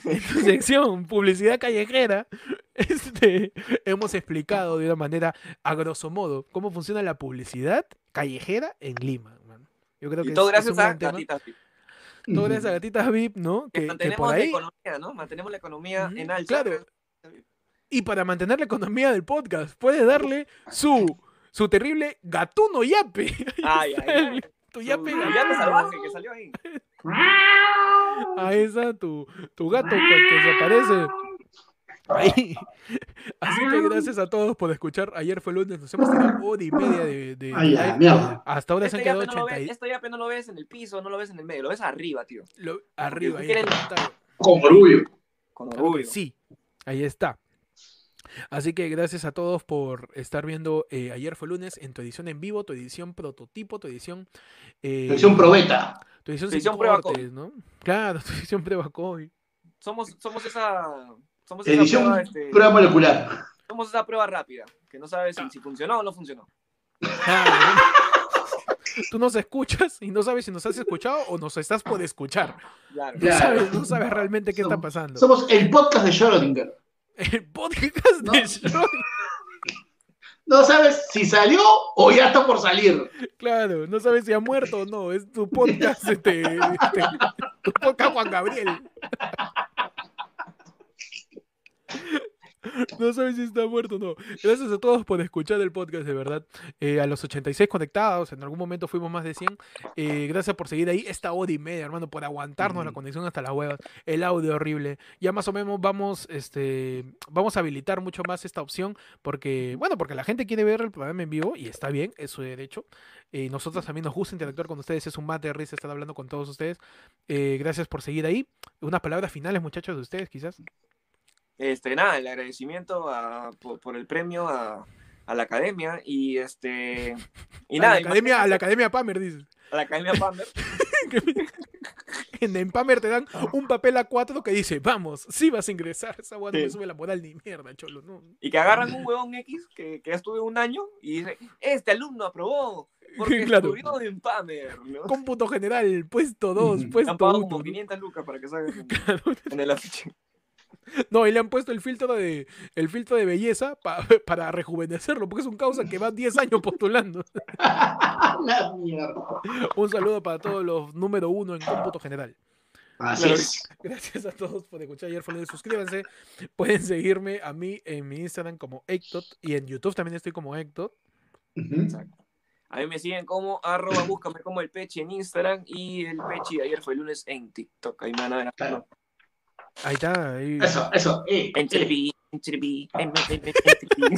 [SPEAKER 1] En tu sección publicidad callejera. Este, hemos explicado de una manera, a grosso modo, cómo funciona la publicidad callejera en Lima. Man. Yo creo que
[SPEAKER 3] y todo
[SPEAKER 1] es,
[SPEAKER 3] gracias
[SPEAKER 1] es
[SPEAKER 3] a Gatitas
[SPEAKER 1] todo gracias a gatitas VIP, ¿no?
[SPEAKER 3] Que, que por ahí... la economía, ¿no? Mantenemos la economía en alza.
[SPEAKER 1] Claro. Y para mantener la economía del podcast, puede darle su, su terrible gatuno yape. (laughs)
[SPEAKER 3] Ay, ay, ay.
[SPEAKER 1] Tu yape,
[SPEAKER 3] su yape salvaje que salió ahí. (laughs)
[SPEAKER 1] Ahí está tu, tu gato que se aparece. Ahí. (laughs) Así que gracias a todos por escuchar. Ayer fue lunes, nos hemos tirado hora y media de. de
[SPEAKER 2] Ay, ya, mierda.
[SPEAKER 1] Hasta ahora
[SPEAKER 3] este
[SPEAKER 1] se han quedado
[SPEAKER 3] no
[SPEAKER 1] 80.
[SPEAKER 3] ves, esto ya no lo ves en el piso, no lo ves en el medio, lo ves arriba, tío.
[SPEAKER 1] Lo, arriba, ahí
[SPEAKER 3] quieren-.
[SPEAKER 2] Con orgullo.
[SPEAKER 3] Con orgullo.
[SPEAKER 1] sí, ahí está. Así que gracias a todos por estar viendo eh, Ayer fue lunes en tu edición en vivo, tu edición prototipo, tu edición. Eh,
[SPEAKER 2] Versión probeta.
[SPEAKER 1] tu edición,
[SPEAKER 3] tu
[SPEAKER 1] sin
[SPEAKER 3] edición prueba
[SPEAKER 1] cortes, ¿no? Claro, (laughs) tu edición prueba COVID.
[SPEAKER 3] Somos, somos esa. Somos esa
[SPEAKER 2] Edición
[SPEAKER 3] prueba, este,
[SPEAKER 2] prueba molecular.
[SPEAKER 3] somos esa prueba rápida, que no sabes si, si funcionó o no funcionó. (laughs)
[SPEAKER 1] Tú nos escuchas y no sabes si nos has escuchado o nos estás por escuchar.
[SPEAKER 3] Claro.
[SPEAKER 1] No,
[SPEAKER 2] Claro.
[SPEAKER 1] sabes, no sabes realmente qué está pasando.
[SPEAKER 2] Somos el podcast de Schrödinger.
[SPEAKER 1] El podcast
[SPEAKER 2] No.
[SPEAKER 1] de Schrödinger.
[SPEAKER 2] No sabes si salió o ya está por salir.
[SPEAKER 1] Claro, no sabes si ha muerto o no. Es tu podcast, este, este, tu podcast Juan Gabriel. (laughs) No sabes si está muerto o no. Gracias a todos por escuchar el podcast, de verdad. Eh, a los 86 conectados, en algún momento fuimos más de 100. Eh, gracias por seguir ahí esta hora y media, hermano, por aguantarnos la conexión hasta las huevas. El audio horrible. Ya más o menos vamos, este, vamos a habilitar mucho más esta opción porque, bueno, porque la gente quiere ver el programa en vivo y está bien, es su derecho. Eh, nosotros también nos gusta interactuar con ustedes, es un mate de risa estar hablando con todos ustedes. Eh, gracias por seguir ahí. Unas palabras finales, muchachos, de ustedes, quizás.
[SPEAKER 3] Este, nada, el agradecimiento a- por, por el premio a, a la academia y este. Y
[SPEAKER 1] a,
[SPEAKER 3] nada,
[SPEAKER 1] la academia, a la academia Pamer, dices.
[SPEAKER 3] a la academia Pamer. (laughs)
[SPEAKER 1] En, en Pamer te dan un papel A4 que dice, vamos, sí vas a ingresar. Esa no
[SPEAKER 3] Sí.
[SPEAKER 1] me sube la moral ni mierda, cholo. No.
[SPEAKER 3] Y que agarran un huevón X que, que ya estuve un año y dice, este alumno aprobó porque (laughs)
[SPEAKER 1] Claro.
[SPEAKER 3] estudió en Pamer, ¿no?
[SPEAKER 1] Cómputo general, puesto 2,
[SPEAKER 2] Ujú.
[SPEAKER 3] Le
[SPEAKER 1] puesto
[SPEAKER 3] han pagado
[SPEAKER 1] 1.
[SPEAKER 3] como 500 lucas para que salga (laughs) en, en el afiche. (laughs)
[SPEAKER 1] No, y le han puesto el filtro de, el filtro de belleza pa- (laughs) para rejuvenecerlo, porque es un causa que va 10 años postulando. (laughs)
[SPEAKER 2] La mierda.
[SPEAKER 1] Un saludo para todos los número uno en cómputo general.
[SPEAKER 2] Así
[SPEAKER 3] Claro.
[SPEAKER 2] es.
[SPEAKER 1] Gracias a todos por escuchar ayer fue lunes. Suscríbanse. Pueden seguirme a mí en mi Instagram como Ectot y en YouTube también estoy como Ectot.
[SPEAKER 2] Ujú.
[SPEAKER 3] A mí me siguen como arroba búscame como el Pechi en Instagram y el Pechi de ayer fue el lunes en TikTok. Ahí me van a ver.
[SPEAKER 2] Claro.
[SPEAKER 1] Ahí está. ahí.
[SPEAKER 2] Eso, eso. Eh,
[SPEAKER 3] En
[SPEAKER 2] eh.
[SPEAKER 3] Chiripi, en Chiripi, en- en- en- en Chiripi.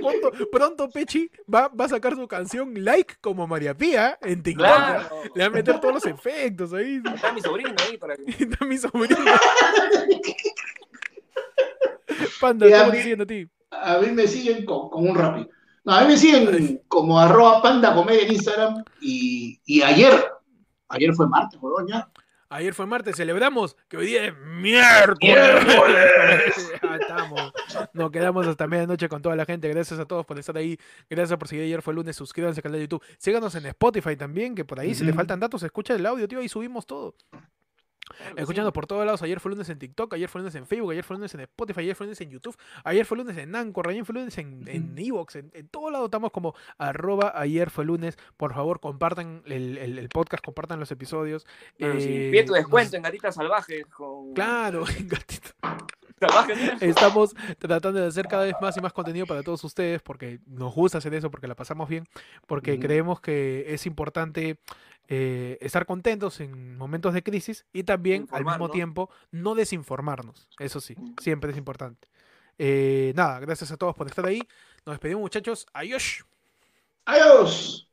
[SPEAKER 1] Pronto, pronto Pechi va, va a sacar su canción Like como María Pía en TikTok.
[SPEAKER 3] Claro.
[SPEAKER 1] Le va a meter todos los efectos ahí.
[SPEAKER 3] Está mi sobrino ahí para que... (laughs)
[SPEAKER 1] Está mi sobrino. (laughs) Panda,
[SPEAKER 2] Y a
[SPEAKER 1] ¿cómo
[SPEAKER 2] mí-
[SPEAKER 1] te siguen a ti?
[SPEAKER 2] A mí me siguen con, con un rapi. No, a mí me siguen como arroba panda comedia en Instagram y, y ayer, ayer fue martes, ya.
[SPEAKER 1] Ayer fue martes, celebramos que hoy día es miércoles.
[SPEAKER 2] ¡Miércoles! (laughs)
[SPEAKER 1] Ya estamos. Nos quedamos hasta medianoche con toda la gente. Gracias a todos por estar ahí. Gracias por seguir. Ayer fue lunes. Suscríbanse al canal de YouTube. Síganos en Spotify también, que por ahí, si
[SPEAKER 2] Ujú.
[SPEAKER 1] faltan datos, escucha el audio, tío. Ahí subimos todo. Escuchando por todos lados. Ayer fue lunes en TikTok, ayer fue lunes en Facebook, ayer fue lunes en Spotify, ayer fue lunes en YouTube, ayer fue lunes en Anchor, ayer fue lunes en, en Evox. En, en todo lado estamos como arroba ayer fue lunes. Por favor, compartan el, podcast, compartan los episodios.
[SPEAKER 3] Eh, tu descuento en Gatitas Salvajes.
[SPEAKER 1] Claro, (laughs) en Gatitas. Estamos tratando de hacer cada vez más y más contenido para todos ustedes porque nos gusta hacer eso, porque la pasamos bien, porque creemos que es importante eh, estar contentos en momentos de crisis y también al mismo tiempo no desinformarnos. Eso sí, siempre es importante. Eh, nada, gracias a todos por estar ahí. Nos despedimos muchachos. Adiós.
[SPEAKER 2] Adiós.